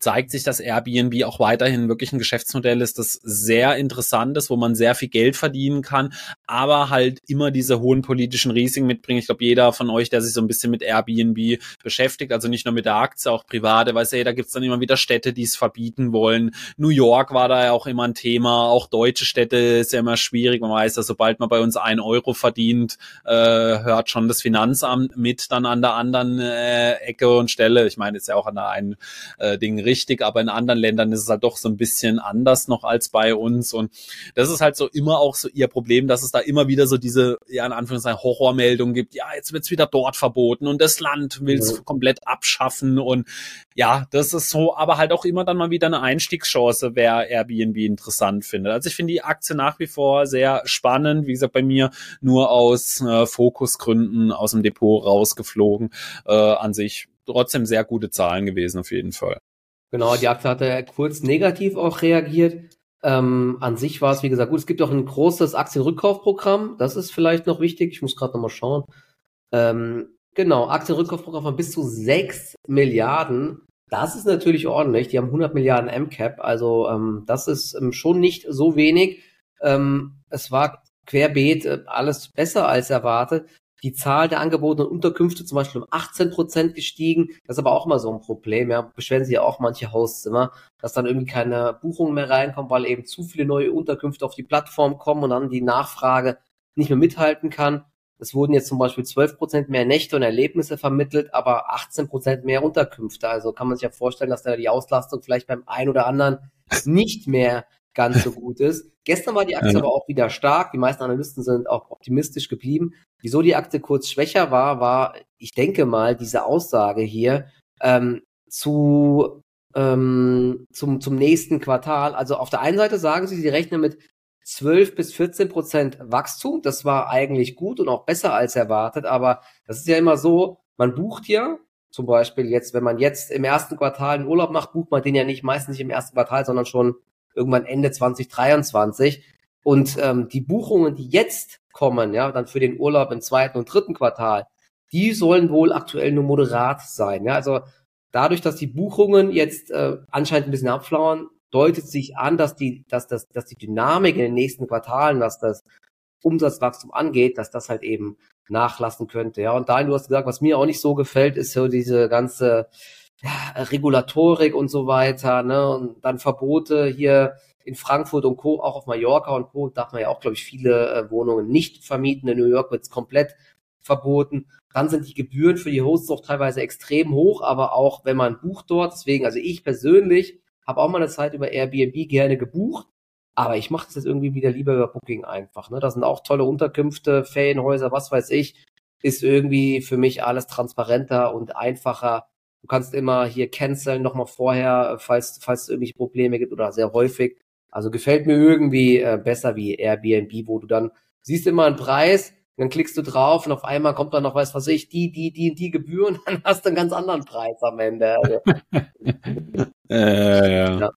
zeigt sich, dass Airbnb auch weiterhin wirklich ein Geschäftsmodell ist, das sehr interessant ist, wo man sehr viel Geld verdienen kann, aber halt immer diese hohen politischen Risiken mitbringt. Ich glaube, jeder von euch, der sich so ein bisschen mit Airbnb beschäftigt, also nicht nur mit der Aktie, auch private, weiß ja, da gibt's dann immer wieder Städte, die es verbieten wollen. New York war da ja auch immer ein Thema, auch deutsche Städte ist ja immer schwierig. Man weiß, dass sobald man bei uns ein Euro verdient, äh, hört schon das Finanzamt mit dann an der anderen äh, Ecke und Stelle. Ich meine, ist ja auch an der einen äh, Ding richtig, aber in anderen Ländern ist es halt doch so ein bisschen anders noch als bei uns. Und das ist halt so immer auch so ihr Problem, dass es da immer wieder so diese, ja, in Anführungszeichen Horrormeldungen gibt. Ja, jetzt wird's wieder dort verboten und das Land will's ja. komplett abschaffen. Und ja, das ist so, aber halt auch immer dann mal wieder eine Einstiegschance, wer Airbnb interessant findet. Also ich finde die Aktie nach wie vor sehr spannend. Wie gesagt, bei mir nur aus äh, Fokusgründen aus dem Depot rausgeflogen. Äh, an sich trotzdem sehr gute Zahlen gewesen auf jeden Fall. Genau, die Aktie hatte kurz negativ auch reagiert. Ähm, an sich war es, wie gesagt, gut. Es gibt auch ein großes Aktienrückkaufprogramm. Das ist vielleicht noch wichtig. Ich muss gerade nochmal schauen. Ähm, genau, Aktienrückkaufprogramm von bis zu 6 Milliarden. Das ist natürlich ordentlich. Die haben 100 Milliarden MCAP. Also ähm, das ist ähm, schon nicht so wenig. Ähm, es war querbeet äh, alles besser als erwartet die Zahl der angebotenen Unterkünfte zum Beispiel um 18 Prozent gestiegen. Das ist aber auch mal so ein Problem. Ja, beschweren sich ja auch manche Hauszimmer, dass dann irgendwie keine Buchungen mehr reinkommen, weil eben zu viele neue Unterkünfte auf die Plattform kommen und dann die Nachfrage nicht mehr mithalten kann. Es wurden jetzt zum Beispiel 12 Prozent mehr Nächte und Erlebnisse vermittelt, aber 18 Prozent mehr Unterkünfte. Also kann man sich ja vorstellen, dass da die Auslastung vielleicht beim einen oder anderen nicht mehr ganz so gut ist. Gestern war die Aktie ja. aber auch wieder stark. Die meisten Analysten sind auch optimistisch geblieben. Wieso die Aktie kurz schwächer war, war, ich denke mal, diese Aussage hier ähm, zu ähm, zum, zum nächsten Quartal. Also auf der einen Seite sagen sie, sie rechnen mit 12 bis 14 Prozent Wachstum. Das war eigentlich gut und auch besser als erwartet. Aber das ist ja immer so, man bucht ja zum Beispiel jetzt, wenn man jetzt im ersten Quartal einen Urlaub macht, bucht man den ja nicht meistens nicht im ersten Quartal, sondern schon irgendwann Ende 2023. Und ähm, die Buchungen, die jetzt kommen, ja, dann für den Urlaub im zweiten und dritten Quartal, die sollen wohl aktuell nur moderat sein. Ja, also dadurch, dass die Buchungen jetzt äh, anscheinend ein bisschen abflauen, deutet sich an, dass die, dass das, dass die Dynamik in den nächsten Quartalen, was das Umsatzwachstum angeht, dass das halt eben nachlassen könnte. Ja, und dahin, du hast gesagt, was mir auch nicht so gefällt, ist so diese ganze ja, Regulatorik und so weiter, ne, und dann Verbote hier in Frankfurt und Co., auch auf Mallorca und Co., darf man ja auch, glaube ich, viele äh, Wohnungen nicht vermieten. In New York wird es komplett verboten. Dann sind die Gebühren für die Hosts auch teilweise extrem hoch, aber auch wenn man bucht dort, deswegen, also ich persönlich habe auch mal eine Zeit über Airbnb gerne gebucht, aber ich mache das jetzt irgendwie wieder lieber über Booking einfach. Ne? Da sind auch tolle Unterkünfte, Ferienhäuser, was weiß ich. Ist irgendwie für mich alles transparenter und einfacher. Du kannst immer hier canceln nochmal vorher, falls, falls es irgendwelche Probleme gibt oder sehr häufig. Also gefällt mir irgendwie äh, besser wie Airbnb, wo du dann siehst immer einen Preis, dann klickst du drauf und auf einmal kommt dann noch, weiß was ich, die, die, die, die Gebühren, dann hast du einen ganz anderen Preis am Ende. Also. äh, ja. ja.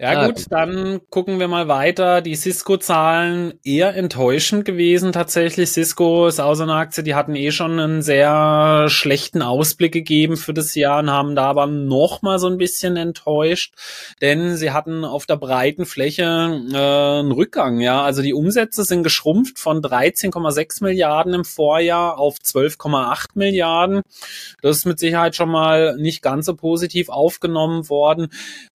Ja ah, gut, dann gucken wir mal weiter. Die Cisco-Zahlen eher enttäuschend gewesen tatsächlich. Cisco ist auch so eine Aktie, die hatten eh schon einen sehr schlechten Ausblick gegeben für das Jahr und haben da aber noch mal so ein bisschen enttäuscht, denn sie hatten auf der breiten Fläche äh, einen Rückgang. Ja, also die Umsätze sind geschrumpft von 13,6 Milliarden im Vorjahr auf 12,8 Milliarden. Das ist mit Sicherheit schon mal nicht ganz so positiv aufgenommen worden,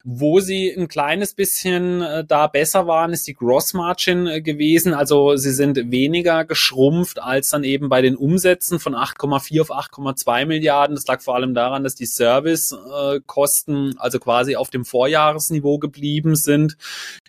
wo sie ein kleines kleines bisschen äh, da besser waren, ist die Gross Margin äh, gewesen. Also sie sind weniger geschrumpft als dann eben bei den Umsätzen von 8,4 auf 8,2 Milliarden. Das lag vor allem daran, dass die Servicekosten äh, also quasi auf dem Vorjahresniveau geblieben sind.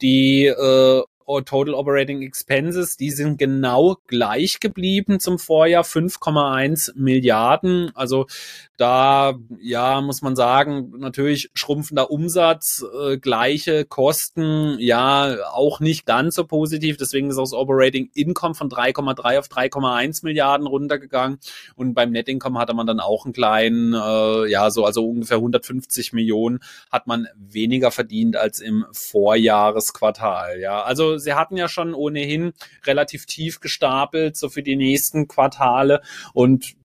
Die äh, Total Operating Expenses, die sind genau gleich geblieben zum Vorjahr, 5,1 Milliarden. Also da, ja, muss man sagen, natürlich schrumpfender Umsatz, äh, gleiche Kosten, ja, auch nicht ganz so positiv. Deswegen ist auch das Operating Income von 3,3 auf 3,1 Milliarden runtergegangen. Und beim Net Income hatte man dann auch einen kleinen, äh, ja, so, also ungefähr 150 Millionen hat man weniger verdient als im Vorjahresquartal. Ja, also sie hatten ja schon ohnehin relativ tief gestapelt, so für die nächsten Quartale. Und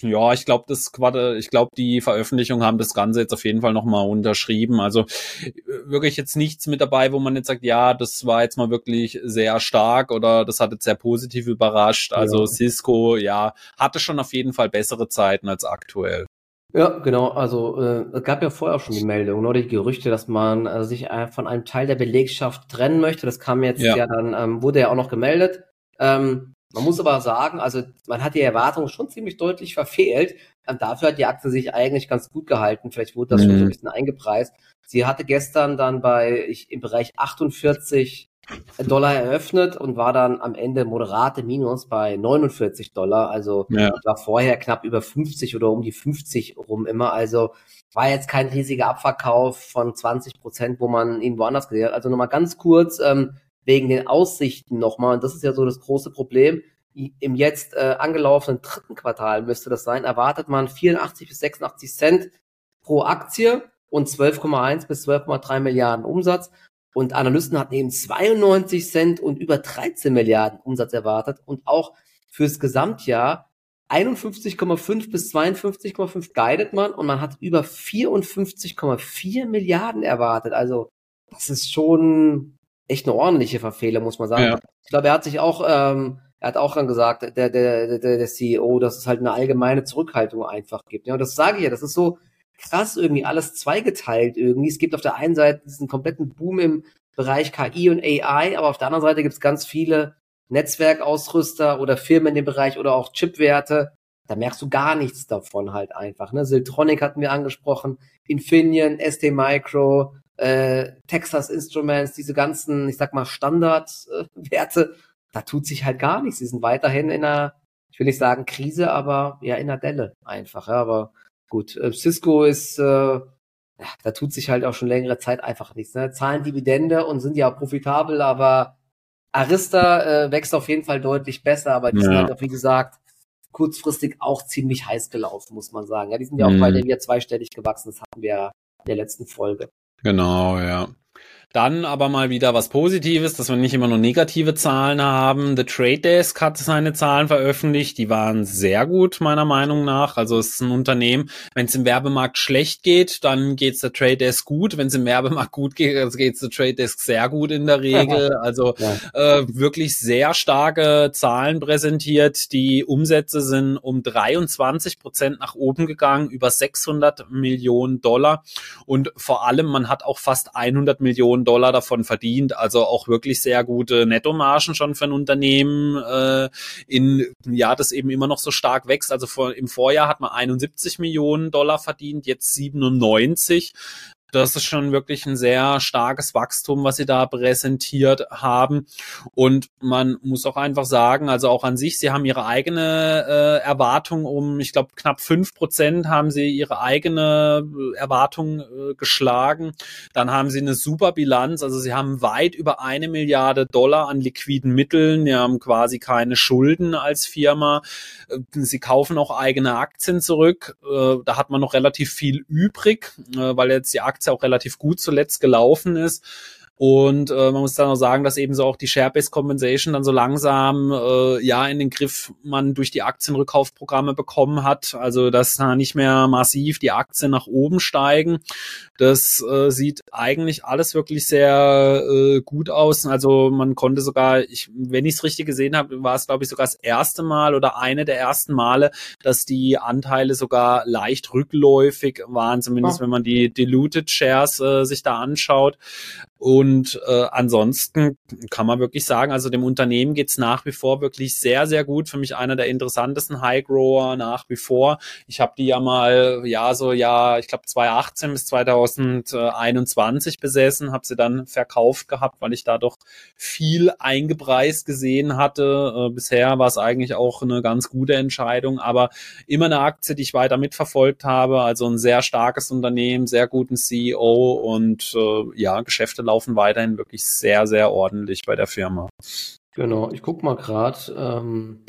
ja, ich glaube, das ich glaube, die Veröffentlichungen haben das Ganze jetzt auf jeden Fall nochmal unterschrieben. Also äh, wirklich jetzt nichts mit dabei, wo man jetzt sagt, ja, das war jetzt mal wirklich sehr stark oder das hat jetzt sehr positiv überrascht. Also ja. Cisco, ja, hatte schon auf jeden Fall bessere Zeiten als aktuell. Ja, genau. Also äh, es gab ja vorher auch schon die Meldung, oder die Gerüchte, dass man äh, sich äh, von einem Teil der Belegschaft trennen möchte. Das kam jetzt ja, ja dann, ähm, wurde ja auch noch gemeldet. Ähm, man muss aber sagen, also man hat die Erwartungen schon ziemlich deutlich verfehlt. Und dafür hat die Aktie sich eigentlich ganz gut gehalten. Vielleicht wurde das mhm. schon so ein bisschen eingepreist. Sie hatte gestern dann bei ich, im Bereich 48 Dollar eröffnet und war dann am Ende moderate Minus bei 49 Dollar. Also ja. war vorher knapp über 50 oder um die 50 rum immer. Also war jetzt kein riesiger Abverkauf von 20 Prozent, wo man ihn woanders gesehen hat. Also nochmal ganz kurz, ähm, wegen den Aussichten nochmal, und das ist ja so das große Problem, im jetzt äh, angelaufenen dritten Quartal müsste das sein, erwartet man 84 bis 86 Cent pro Aktie und 12,1 bis 12,3 Milliarden Umsatz. Und Analysten hatten eben 92 Cent und über 13 Milliarden Umsatz erwartet und auch fürs Gesamtjahr 51,5 bis 52,5 guidet man und man hat über 54,4 Milliarden erwartet. Also das ist schon echt eine ordentliche Verfehlung, muss man sagen. Ja. Ich glaube, er hat sich auch, ähm, er hat auch dann gesagt, der, der, der, der CEO, dass es halt eine allgemeine Zurückhaltung einfach gibt. Ja, und das sage ich ja, das ist so krass irgendwie alles zweigeteilt irgendwie. Es gibt auf der einen Seite diesen kompletten Boom im Bereich KI und AI, aber auf der anderen Seite gibt es ganz viele Netzwerkausrüster oder Firmen in dem Bereich oder auch Chipwerte. Da merkst du gar nichts davon halt einfach. Ne? Siltronic hatten wir angesprochen, Infineon, ST Micro, äh, Texas Instruments, diese ganzen, ich sag mal, Standardwerte, äh, da tut sich halt gar nichts. Sie sind weiterhin in einer, ich will nicht sagen Krise, aber ja in einer Delle einfach. Ja, aber gut, äh, Cisco ist, äh, ja, da tut sich halt auch schon längere Zeit einfach nichts. Ne? Zahlen Dividende und sind ja profitabel, aber Arista äh, wächst auf jeden Fall deutlich besser, aber die ja. sind halt auch, wie gesagt, kurzfristig auch ziemlich heiß gelaufen, muss man sagen. Ja, die sind ja auch mhm. beide wieder zweistellig gewachsen. Das hatten wir ja in der letzten Folge. Genau, ja. Dann aber mal wieder was Positives, dass wir nicht immer nur negative Zahlen haben. The Trade Desk hat seine Zahlen veröffentlicht. Die waren sehr gut, meiner Meinung nach. Also es ist ein Unternehmen, wenn es im Werbemarkt schlecht geht, dann geht's der Trade Desk gut. Wenn es im Werbemarkt gut geht, dann geht's der Trade Desk sehr gut in der Regel. Also ja. äh, wirklich sehr starke Zahlen präsentiert. Die Umsätze sind um 23 Prozent nach oben gegangen, über 600 Millionen Dollar. Und vor allem, man hat auch fast 100 Millionen Millionen Dollar davon verdient. Also auch wirklich sehr gute Nettomargen schon für ein Unternehmen äh, in ja, das eben immer noch so stark wächst. Also vor, im Vorjahr hat man 71 Millionen Dollar verdient, jetzt 97 das ist schon wirklich ein sehr starkes Wachstum, was sie da präsentiert haben. Und man muss auch einfach sagen, also auch an sich, sie haben ihre eigene äh, Erwartung um, ich glaube, knapp fünf Prozent haben sie ihre eigene äh, Erwartung äh, geschlagen. Dann haben sie eine super Bilanz, also sie haben weit über eine Milliarde Dollar an liquiden Mitteln, sie haben quasi keine Schulden als Firma. Äh, sie kaufen auch eigene Aktien zurück. Äh, da hat man noch relativ viel übrig, äh, weil jetzt die Aktien Aktie auch relativ gut zuletzt gelaufen ist. Und äh, man muss dann auch sagen, dass eben so auch die Share-Based Compensation dann so langsam äh, ja in den Griff man durch die Aktienrückkaufprogramme bekommen hat. Also dass da nicht mehr massiv die Aktien nach oben steigen. Das äh, sieht eigentlich alles wirklich sehr äh, gut aus. Also man konnte sogar, ich, wenn ich es richtig gesehen habe, war es glaube ich sogar das erste Mal oder eine der ersten Male, dass die Anteile sogar leicht rückläufig waren, zumindest oh. wenn man die Diluted Shares äh, sich da anschaut. Und äh, ansonsten kann man wirklich sagen, also dem Unternehmen geht's nach wie vor wirklich sehr, sehr gut. Für mich einer der interessantesten High Grower nach wie vor. Ich habe die ja mal, ja, so ja, ich glaube 2018 bis 2021 besessen, habe sie dann verkauft gehabt, weil ich da doch viel eingepreist gesehen hatte. Äh, bisher war es eigentlich auch eine ganz gute Entscheidung, aber immer eine Aktie, die ich weiter mitverfolgt habe. Also ein sehr starkes Unternehmen, sehr guten CEO und äh, ja, Geschäfte laufen weiterhin wirklich sehr, sehr ordentlich bei der Firma. Genau, ich guck mal gerade. Ähm,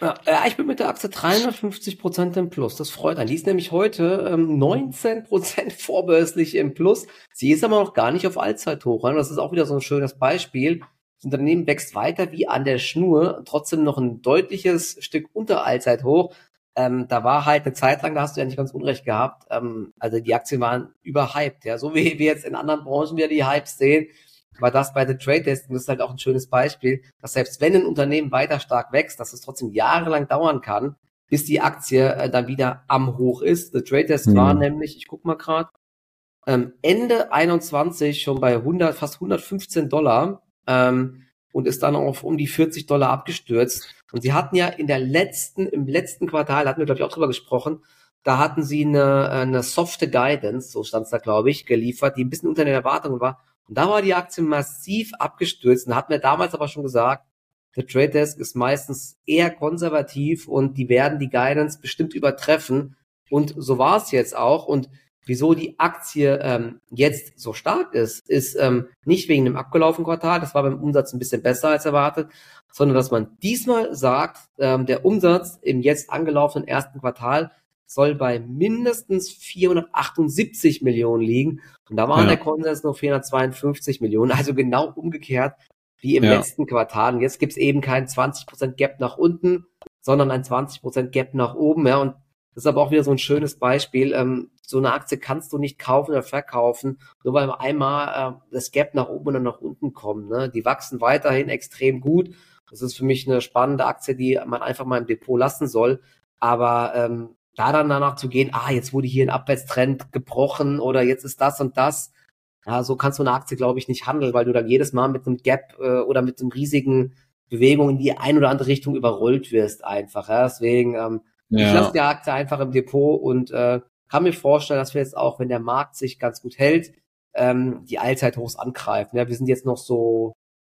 ja, ich bin mit der Aktie 350 Prozent im Plus. Das freut einen. Die ist nämlich heute ähm, 19 Prozent vorbörslich im Plus. Sie ist aber noch gar nicht auf Allzeithoch. Ne? Das ist auch wieder so ein schönes Beispiel. Das Unternehmen wächst weiter wie an der Schnur, trotzdem noch ein deutliches Stück unter Allzeithoch. Ähm, da war halt eine Zeit lang, da hast du ja nicht ganz unrecht gehabt. Ähm, also die Aktien waren überhyped, ja. So wie wir jetzt in anderen Branchen wieder die Hypes sehen, war das bei The Trade Desk, und das ist halt auch ein schönes Beispiel, dass selbst wenn ein Unternehmen weiter stark wächst, dass es trotzdem jahrelang dauern kann, bis die Aktie äh, dann wieder am Hoch ist. The Trade Desk mhm. war nämlich, ich guck mal gerade, ähm, Ende 21 schon bei 100, fast 115 Dollar. Ähm, und ist dann auf um die 40 Dollar abgestürzt. Und sie hatten ja in der letzten, im letzten Quartal, hatten wir glaube ich auch drüber gesprochen, da hatten sie eine, eine softe Guidance, so stand es da glaube ich, geliefert, die ein bisschen unter den Erwartungen war. Und da war die Aktie massiv abgestürzt. Und hatten wir damals aber schon gesagt, der Trade Desk ist meistens eher konservativ und die werden die Guidance bestimmt übertreffen. Und so war es jetzt auch. Und wieso die Aktie ähm, jetzt so stark ist, ist ähm, nicht wegen dem abgelaufenen Quartal, das war beim Umsatz ein bisschen besser als erwartet, sondern dass man diesmal sagt, ähm, der Umsatz im jetzt angelaufenen ersten Quartal soll bei mindestens 478 Millionen liegen. Und da war ja. der Konsens nur 452 Millionen, also genau umgekehrt wie im ja. letzten Quartal. Und jetzt gibt's eben kein 20% Gap nach unten, sondern ein 20% Gap nach oben. Ja, und das ist aber auch wieder so ein schönes Beispiel. Ähm, so eine Aktie kannst du nicht kaufen oder verkaufen, nur weil einmal äh, das Gap nach oben oder nach unten kommt. Ne? Die wachsen weiterhin extrem gut. Das ist für mich eine spannende Aktie, die man einfach mal im Depot lassen soll. Aber ähm, da dann danach zu gehen, ah, jetzt wurde hier ein Abwärtstrend gebrochen oder jetzt ist das und das. Ja, so kannst du eine Aktie, glaube ich, nicht handeln, weil du dann jedes Mal mit einem Gap äh, oder mit einem riesigen Bewegung in die ein oder andere Richtung überrollt wirst einfach. Ja? Deswegen ähm, ja. Ich lasse die Aktie einfach im Depot und äh, kann mir vorstellen, dass wir jetzt auch, wenn der Markt sich ganz gut hält, ähm, die Allzeithochs angreifen. Ja, wir sind jetzt noch so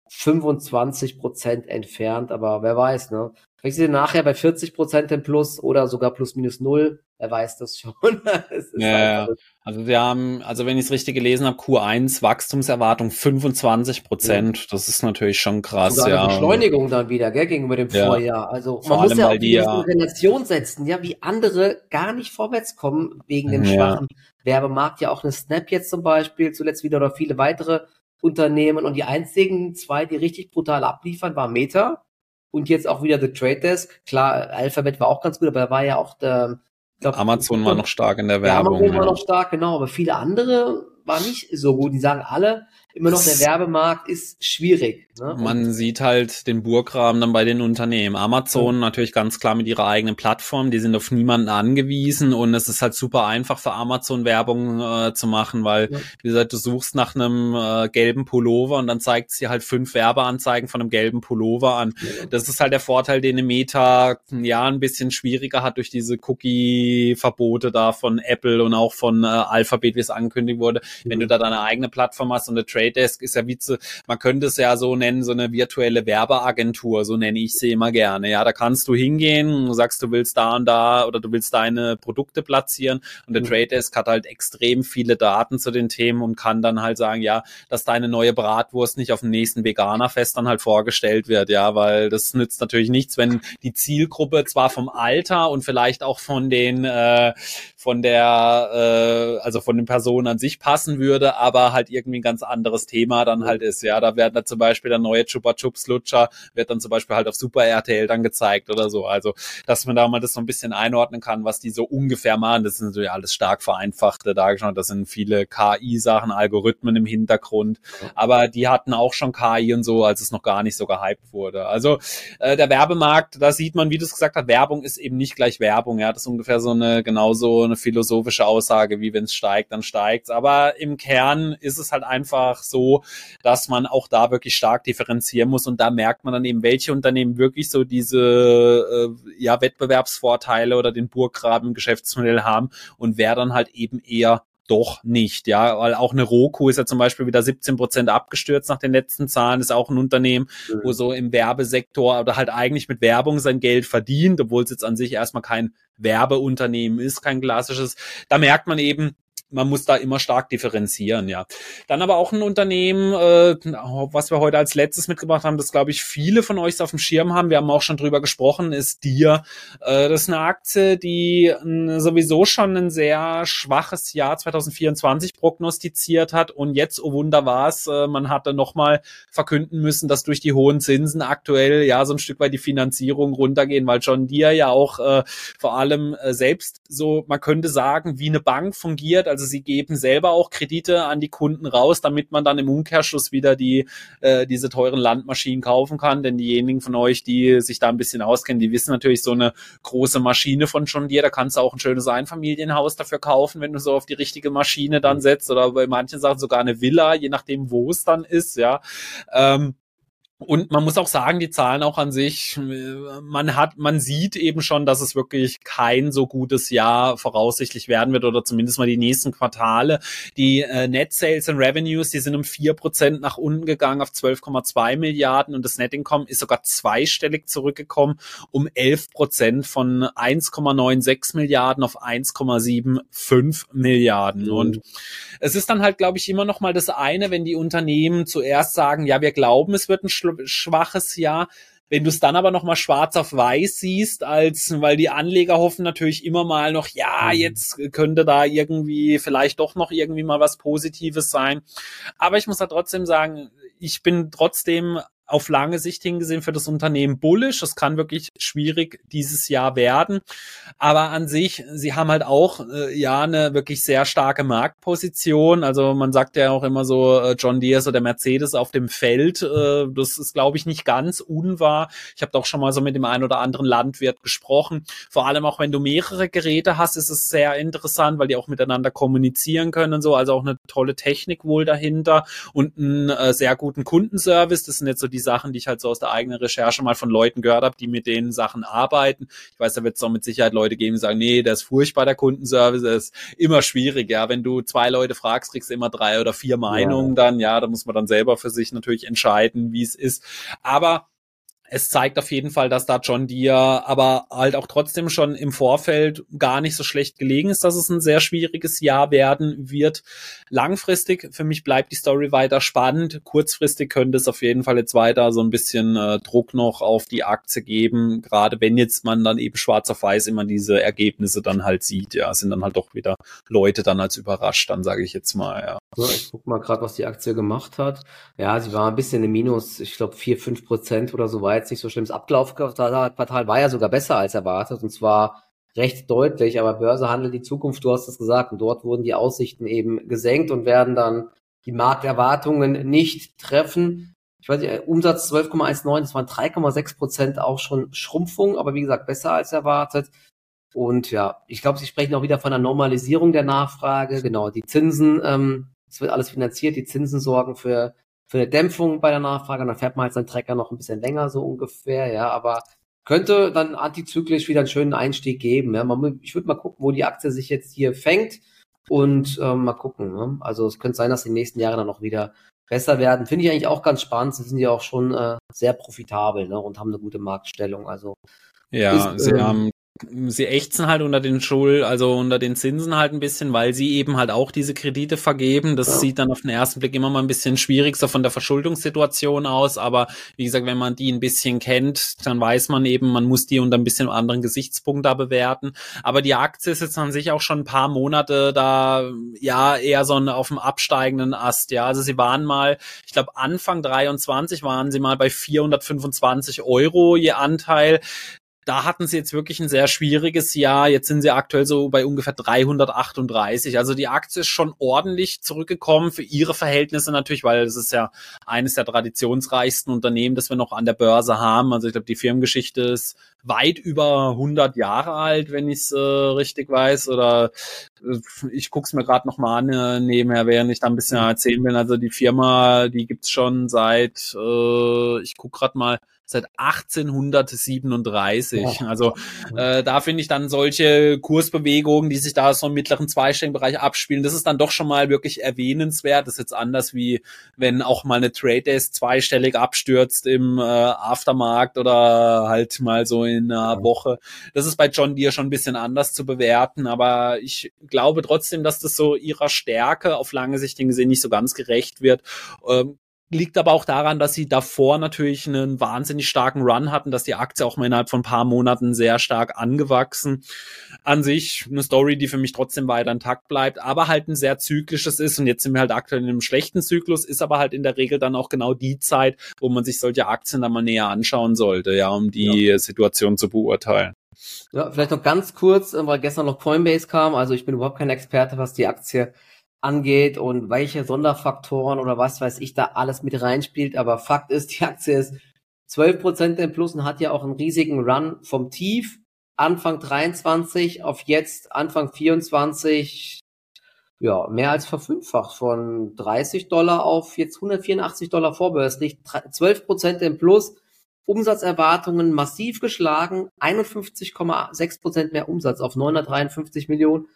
25 Prozent entfernt, aber wer weiß, ne? Vielleicht sind wir nachher bei 40 Prozent im Plus oder sogar plus minus null. Er weiß das schon. das ja, halt also wir haben, also wenn ich es richtig gelesen habe, Q1 Wachstumserwartung 25 Prozent. Ja. Das ist natürlich schon krass, Sogar ja. Eine Beschleunigung dann wieder, gell, gegenüber dem ja. Vorjahr. Also Vor man muss ja auch die ja, Relation setzen, ja, wie andere gar nicht vorwärts kommen wegen dem schwachen Werbemarkt. Ja, auch eine Snap jetzt zum Beispiel, zuletzt wieder oder viele weitere Unternehmen. Und die einzigen zwei, die richtig brutal abliefern, war Meta und jetzt auch wieder The Trade Desk. Klar, Alphabet war auch ganz gut, aber da war ja auch der Glaub, Amazon war noch stark in der Werbung. Amazon war noch stark, genau, aber viele andere waren nicht so gut. Die sagen alle, immer noch der Werbemarkt ist schwierig. Ne? Man sieht halt den Burggraben dann bei den Unternehmen. Amazon ja. natürlich ganz klar mit ihrer eigenen Plattform, die sind auf niemanden angewiesen und es ist halt super einfach für Amazon Werbung äh, zu machen, weil ja. wie gesagt, du suchst nach einem äh, gelben Pullover und dann zeigt sie halt fünf Werbeanzeigen von einem gelben Pullover an. Ja. Das ist halt der Vorteil, den eine Meta ja ein bisschen schwieriger hat durch diese Cookie-Verbote da von Apple und auch von äh, Alphabet, wie es angekündigt wurde. Wenn du da deine eigene Plattform hast und eine Trade Desk ist ja wie zu, man könnte es ja so nennen, so eine virtuelle Werbeagentur, so nenne ich sie immer gerne. Ja, da kannst du hingehen, du sagst, du willst da und da oder du willst deine Produkte platzieren und der mhm. Trade Desk hat halt extrem viele Daten zu den Themen und kann dann halt sagen, ja, dass deine neue Bratwurst nicht auf dem nächsten Veganerfest dann halt vorgestellt wird, ja, weil das nützt natürlich nichts, wenn die Zielgruppe zwar vom Alter und vielleicht auch von den äh, von der äh, also von den Personen an sich passen würde, aber halt irgendwie ein ganz anderes anderes Thema dann halt ist. Ja, da werden dann zum Beispiel der neue Chupa Chups Lutscher wird dann zum Beispiel halt auf Super RTL dann gezeigt oder so. Also, dass man da mal das so ein bisschen einordnen kann, was die so ungefähr machen. Das sind natürlich alles stark vereinfachte dargestellt. Das sind viele KI-Sachen, Algorithmen im Hintergrund. Aber die hatten auch schon KI und so, als es noch gar nicht so gehypt wurde. Also, äh, der Werbemarkt, da sieht man, wie du es gesagt hast, Werbung ist eben nicht gleich Werbung. Ja, das ist ungefähr so eine, genauso eine philosophische Aussage, wie wenn es steigt, dann steigt's. Aber im Kern ist es halt einfach einfach so, dass man auch da wirklich stark differenzieren muss und da merkt man dann eben, welche Unternehmen wirklich so diese äh, ja, Wettbewerbsvorteile oder den Burggraben im Geschäftsmodell haben und wer dann halt eben eher doch nicht, ja, weil auch eine Roku ist ja zum Beispiel wieder 17 Prozent abgestürzt nach den letzten Zahlen, ist auch ein Unternehmen, mhm. wo so im Werbesektor oder halt eigentlich mit Werbung sein Geld verdient, obwohl es jetzt an sich erstmal kein Werbeunternehmen ist, kein klassisches. Da merkt man eben, man muss da immer stark differenzieren, ja. Dann aber auch ein Unternehmen, äh, was wir heute als letztes mitgebracht haben, das glaube ich viele von euch auf dem Schirm haben. Wir haben auch schon drüber gesprochen, ist Dir. Äh, das ist eine Aktie, die sowieso schon ein sehr schwaches Jahr 2024 prognostiziert hat und jetzt, oh Wunder war es, äh, man hatte nochmal verkünden müssen, dass durch die hohen Zinsen aktuell ja so ein Stück weit die Finanzierung runtergehen, weil John Deere ja auch äh, vor allem äh, selbst so, man könnte sagen, wie eine Bank fungiert, also also sie geben selber auch Kredite an die Kunden raus, damit man dann im Umkehrschluss wieder die äh, diese teuren Landmaschinen kaufen kann. Denn diejenigen von euch, die sich da ein bisschen auskennen, die wissen natürlich so eine große Maschine von John Deere, da kannst du auch ein schönes Einfamilienhaus dafür kaufen, wenn du so auf die richtige Maschine dann setzt oder bei manchen Sachen sogar eine Villa, je nachdem, wo es dann ist, ja. Ähm, und man muss auch sagen, die Zahlen auch an sich, man hat, man sieht eben schon, dass es wirklich kein so gutes Jahr voraussichtlich werden wird oder zumindest mal die nächsten Quartale. Die äh, Net Sales and Revenues, die sind um vier Prozent nach unten gegangen auf 12,2 Milliarden und das Net Income ist sogar zweistellig zurückgekommen um 11 Prozent von 1,96 Milliarden auf 1,75 Milliarden. Mhm. Und es ist dann halt, glaube ich, immer noch mal das eine, wenn die Unternehmen zuerst sagen, ja, wir glauben, es wird ein schwaches Jahr. Wenn du es dann aber noch mal schwarz auf weiß siehst, als weil die Anleger hoffen natürlich immer mal noch, ja, mhm. jetzt könnte da irgendwie vielleicht doch noch irgendwie mal was Positives sein. Aber ich muss da trotzdem sagen, ich bin trotzdem auf lange Sicht hingesehen für das Unternehmen bullish. Das kann wirklich schwierig dieses Jahr werden. Aber an sich, sie haben halt auch äh, ja eine wirklich sehr starke Marktposition. Also man sagt ja auch immer so, äh, John Deere so der Mercedes auf dem Feld. Äh, das ist, glaube ich, nicht ganz unwahr. Ich habe doch schon mal so mit dem einen oder anderen Landwirt gesprochen. Vor allem auch, wenn du mehrere Geräte hast, ist es sehr interessant, weil die auch miteinander kommunizieren können und so. Also auch eine tolle Technik wohl dahinter und einen äh, sehr guten Kundenservice. Das sind jetzt so die Sachen, die ich halt so aus der eigenen Recherche mal von Leuten gehört habe, die mit den Sachen arbeiten. Ich weiß, da wird es auch mit Sicherheit Leute geben, die sagen, nee, der ist furchtbar, der Kundenservice, das ist immer schwierig, ja. Wenn du zwei Leute fragst, kriegst du immer drei oder vier Meinungen ja. dann, ja, da muss man dann selber für sich natürlich entscheiden, wie es ist. Aber es zeigt auf jeden Fall, dass da John Deere aber halt auch trotzdem schon im Vorfeld gar nicht so schlecht gelegen ist, dass es ein sehr schwieriges Jahr werden wird. Langfristig, für mich bleibt die Story weiter spannend. Kurzfristig könnte es auf jeden Fall jetzt weiter so ein bisschen äh, Druck noch auf die Aktie geben, gerade wenn jetzt man dann eben schwarz auf weiß immer diese Ergebnisse dann halt sieht. Ja, sind dann halt doch wieder Leute dann als überrascht, dann sage ich jetzt mal, ja. So, ich guck mal gerade, was die Aktie gemacht hat. Ja, sie war ein bisschen im Minus, ich glaube vier fünf Prozent oder so war jetzt nicht so schlimm. Das Ablaufquartal war ja sogar besser als erwartet und zwar recht deutlich, aber Börse handelt die Zukunft, du hast es gesagt, und dort wurden die Aussichten eben gesenkt und werden dann die Markterwartungen nicht treffen. Ich weiß nicht, Umsatz 12,19, das waren 3,6 Prozent auch schon Schrumpfung, aber wie gesagt, besser als erwartet. Und ja, ich glaube, Sie sprechen auch wieder von einer Normalisierung der Nachfrage. Genau, die Zinsen, ähm, es wird alles finanziert, die Zinsen sorgen für für eine Dämpfung bei der Nachfrage und dann fährt man halt seinen Trecker noch ein bisschen länger so ungefähr, ja, aber könnte dann antizyklisch wieder einen schönen Einstieg geben. Ja. Man, ich würde mal gucken, wo die Aktie sich jetzt hier fängt und ähm, mal gucken. Ne? Also es könnte sein, dass die nächsten Jahre dann noch wieder besser werden. Finde ich eigentlich auch ganz spannend. Sie sind ja auch schon äh, sehr profitabel ne? und haben eine gute Marktstellung. Also ja, ist, sie ähm, haben sie ächzen halt unter den Schul, also unter den Zinsen halt ein bisschen, weil sie eben halt auch diese Kredite vergeben. Das sieht dann auf den ersten Blick immer mal ein bisschen schwierig so von der Verschuldungssituation aus. Aber wie gesagt, wenn man die ein bisschen kennt, dann weiß man eben, man muss die unter ein bisschen anderen Gesichtspunkt da bewerten. Aber die Aktie ist jetzt an sich auch schon ein paar Monate da, ja, eher so auf dem absteigenden Ast. Ja, also sie waren mal, ich glaube Anfang 23 waren sie mal bei 425 Euro je Anteil da hatten sie jetzt wirklich ein sehr schwieriges Jahr. Jetzt sind sie aktuell so bei ungefähr 338. Also die Aktie ist schon ordentlich zurückgekommen für ihre Verhältnisse natürlich, weil es ist ja eines der traditionsreichsten Unternehmen, das wir noch an der Börse haben. Also ich glaube, die Firmengeschichte ist weit über 100 Jahre alt, wenn ich es äh, richtig weiß. Oder äh, ich gucke es mir gerade noch mal an äh, nebenher, während ich da ein bisschen erzählen will. Also die Firma, die gibt's schon seit, äh, ich guck gerade mal, seit 1837. Ja. Also äh, da finde ich dann solche Kursbewegungen, die sich da so im mittleren zweistelligen Bereich abspielen, das ist dann doch schon mal wirklich erwähnenswert. Das ist jetzt anders wie wenn auch mal eine Trade Desk zweistellig abstürzt im äh, Aftermarkt oder halt mal so in einer. Woche. Das ist bei John Deere schon ein bisschen anders zu bewerten, aber ich glaube trotzdem, dass das so ihrer Stärke auf lange Sicht gesehen nicht so ganz gerecht wird. Ähm, liegt aber auch daran, dass sie davor natürlich einen wahnsinnig starken Run hatten, dass die Aktie auch mal innerhalb von ein paar Monaten sehr stark angewachsen. An sich eine Story, die für mich trotzdem weiter intakt bleibt, aber halt ein sehr zyklisches ist. Und jetzt sind wir halt aktuell in einem schlechten Zyklus, ist aber halt in der Regel dann auch genau die Zeit, wo man sich solche Aktien dann mal näher anschauen sollte, ja, um die ja. Situation zu beurteilen. Ja, vielleicht noch ganz kurz, weil gestern noch Coinbase kam. Also ich bin überhaupt kein Experte, was die Aktie angeht und welche Sonderfaktoren oder was weiß ich da alles mit reinspielt. Aber Fakt ist, die Aktie ist 12% im Plus und hat ja auch einen riesigen Run vom Tief. Anfang 23 auf jetzt Anfang 24 ja, mehr als verfünffacht von 30 Dollar auf jetzt 184 Dollar vorbörslich, 12% im Plus, Umsatzerwartungen massiv geschlagen, 51,6% mehr Umsatz auf 953 Millionen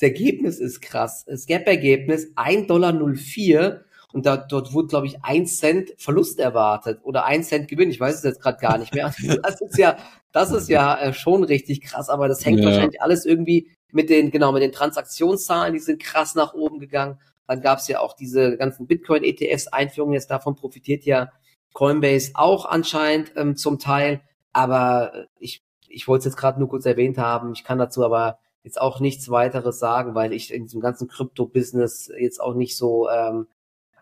das Ergebnis ist krass. Das Gap-Ergebnis 1,04 Dollar und da, dort wurde, glaube ich, ein Cent Verlust erwartet oder ein Cent Gewinn. Ich weiß es jetzt gerade gar nicht mehr. Das ist ja, das ist ja äh, schon richtig krass, aber das hängt ja. wahrscheinlich alles irgendwie mit den, genau, mit den Transaktionszahlen, die sind krass nach oben gegangen. Dann gab es ja auch diese ganzen Bitcoin-ETFs-Einführungen, jetzt davon profitiert ja Coinbase auch anscheinend ähm, zum Teil. Aber ich, ich wollte es jetzt gerade nur kurz erwähnt haben. Ich kann dazu aber jetzt auch nichts weiteres sagen, weil ich in diesem ganzen Krypto-Business jetzt auch nicht so ähm,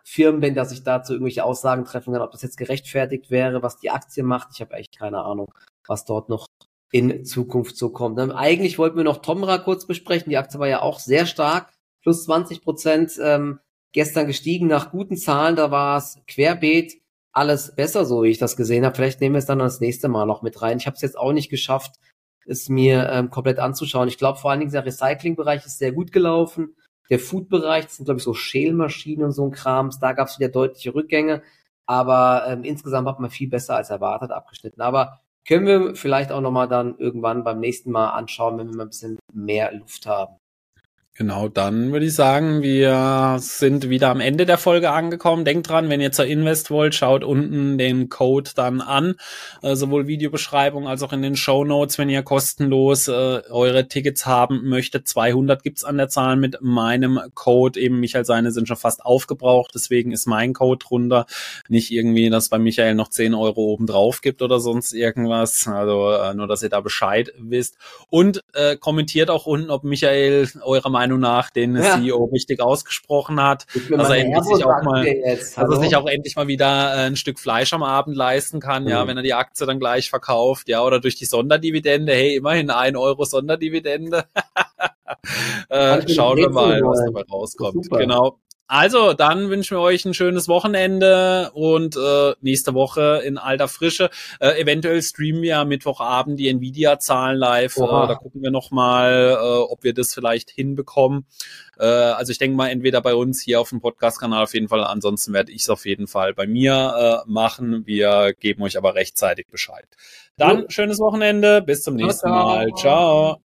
firm bin, dass ich dazu irgendwelche Aussagen treffen kann, ob das jetzt gerechtfertigt wäre, was die Aktie macht. Ich habe echt keine Ahnung, was dort noch in Zukunft so kommt. Ähm, eigentlich wollten wir noch Tomra kurz besprechen. Die Aktie war ja auch sehr stark, plus 20 Prozent ähm, gestern gestiegen nach guten Zahlen. Da war es querbeet alles besser, so wie ich das gesehen habe. Vielleicht nehmen wir es dann das nächste Mal noch mit rein. Ich habe es jetzt auch nicht geschafft, es mir ähm, komplett anzuschauen. Ich glaube vor allen Dingen der Recycling-Bereich ist sehr gut gelaufen. Der Food-Bereich, das sind glaube ich so Schälmaschinen und so ein Krams, da gab es wieder deutliche Rückgänge. Aber ähm, insgesamt hat man viel besser als erwartet abgeschnitten. Aber können wir vielleicht auch nochmal dann irgendwann beim nächsten Mal anschauen, wenn wir mal ein bisschen mehr Luft haben. Genau, dann würde ich sagen, wir sind wieder am Ende der Folge angekommen. Denkt dran, wenn ihr zur Invest wollt, schaut unten den Code dann an, äh, sowohl Videobeschreibung als auch in den Show Notes, wenn ihr kostenlos äh, eure Tickets haben möchtet. 200 gibt's an der Zahl mit meinem Code. Eben Michael seine sind schon fast aufgebraucht, deswegen ist mein Code drunter. Nicht irgendwie, dass bei Michael noch 10 Euro oben drauf gibt oder sonst irgendwas. Also äh, nur, dass ihr da Bescheid wisst. Und äh, kommentiert auch unten, ob Michael eure Meinung Meinung nach den ja. CEO richtig ausgesprochen hat, dass er endlich sich auch mal, jetzt, dass er sich auch endlich mal wieder äh, ein Stück Fleisch am Abend leisten kann, mhm. ja, wenn er die Aktie dann gleich verkauft, ja, oder durch die Sonderdividende, hey, immerhin ein Euro Sonderdividende. äh, schauen wir mal, was dabei rauskommt. Genau. Also, dann wünschen wir euch ein schönes Wochenende und äh, nächste Woche in alter Frische. Äh, eventuell streamen wir am Mittwochabend die Nvidia-Zahlen live. Äh, da gucken wir nochmal, äh, ob wir das vielleicht hinbekommen. Äh, also ich denke mal, entweder bei uns hier auf dem Podcast-Kanal auf jeden Fall, ansonsten werde ich es auf jeden Fall bei mir äh, machen. Wir geben euch aber rechtzeitig Bescheid. Dann schönes Wochenende, bis zum nächsten Mal. Ciao.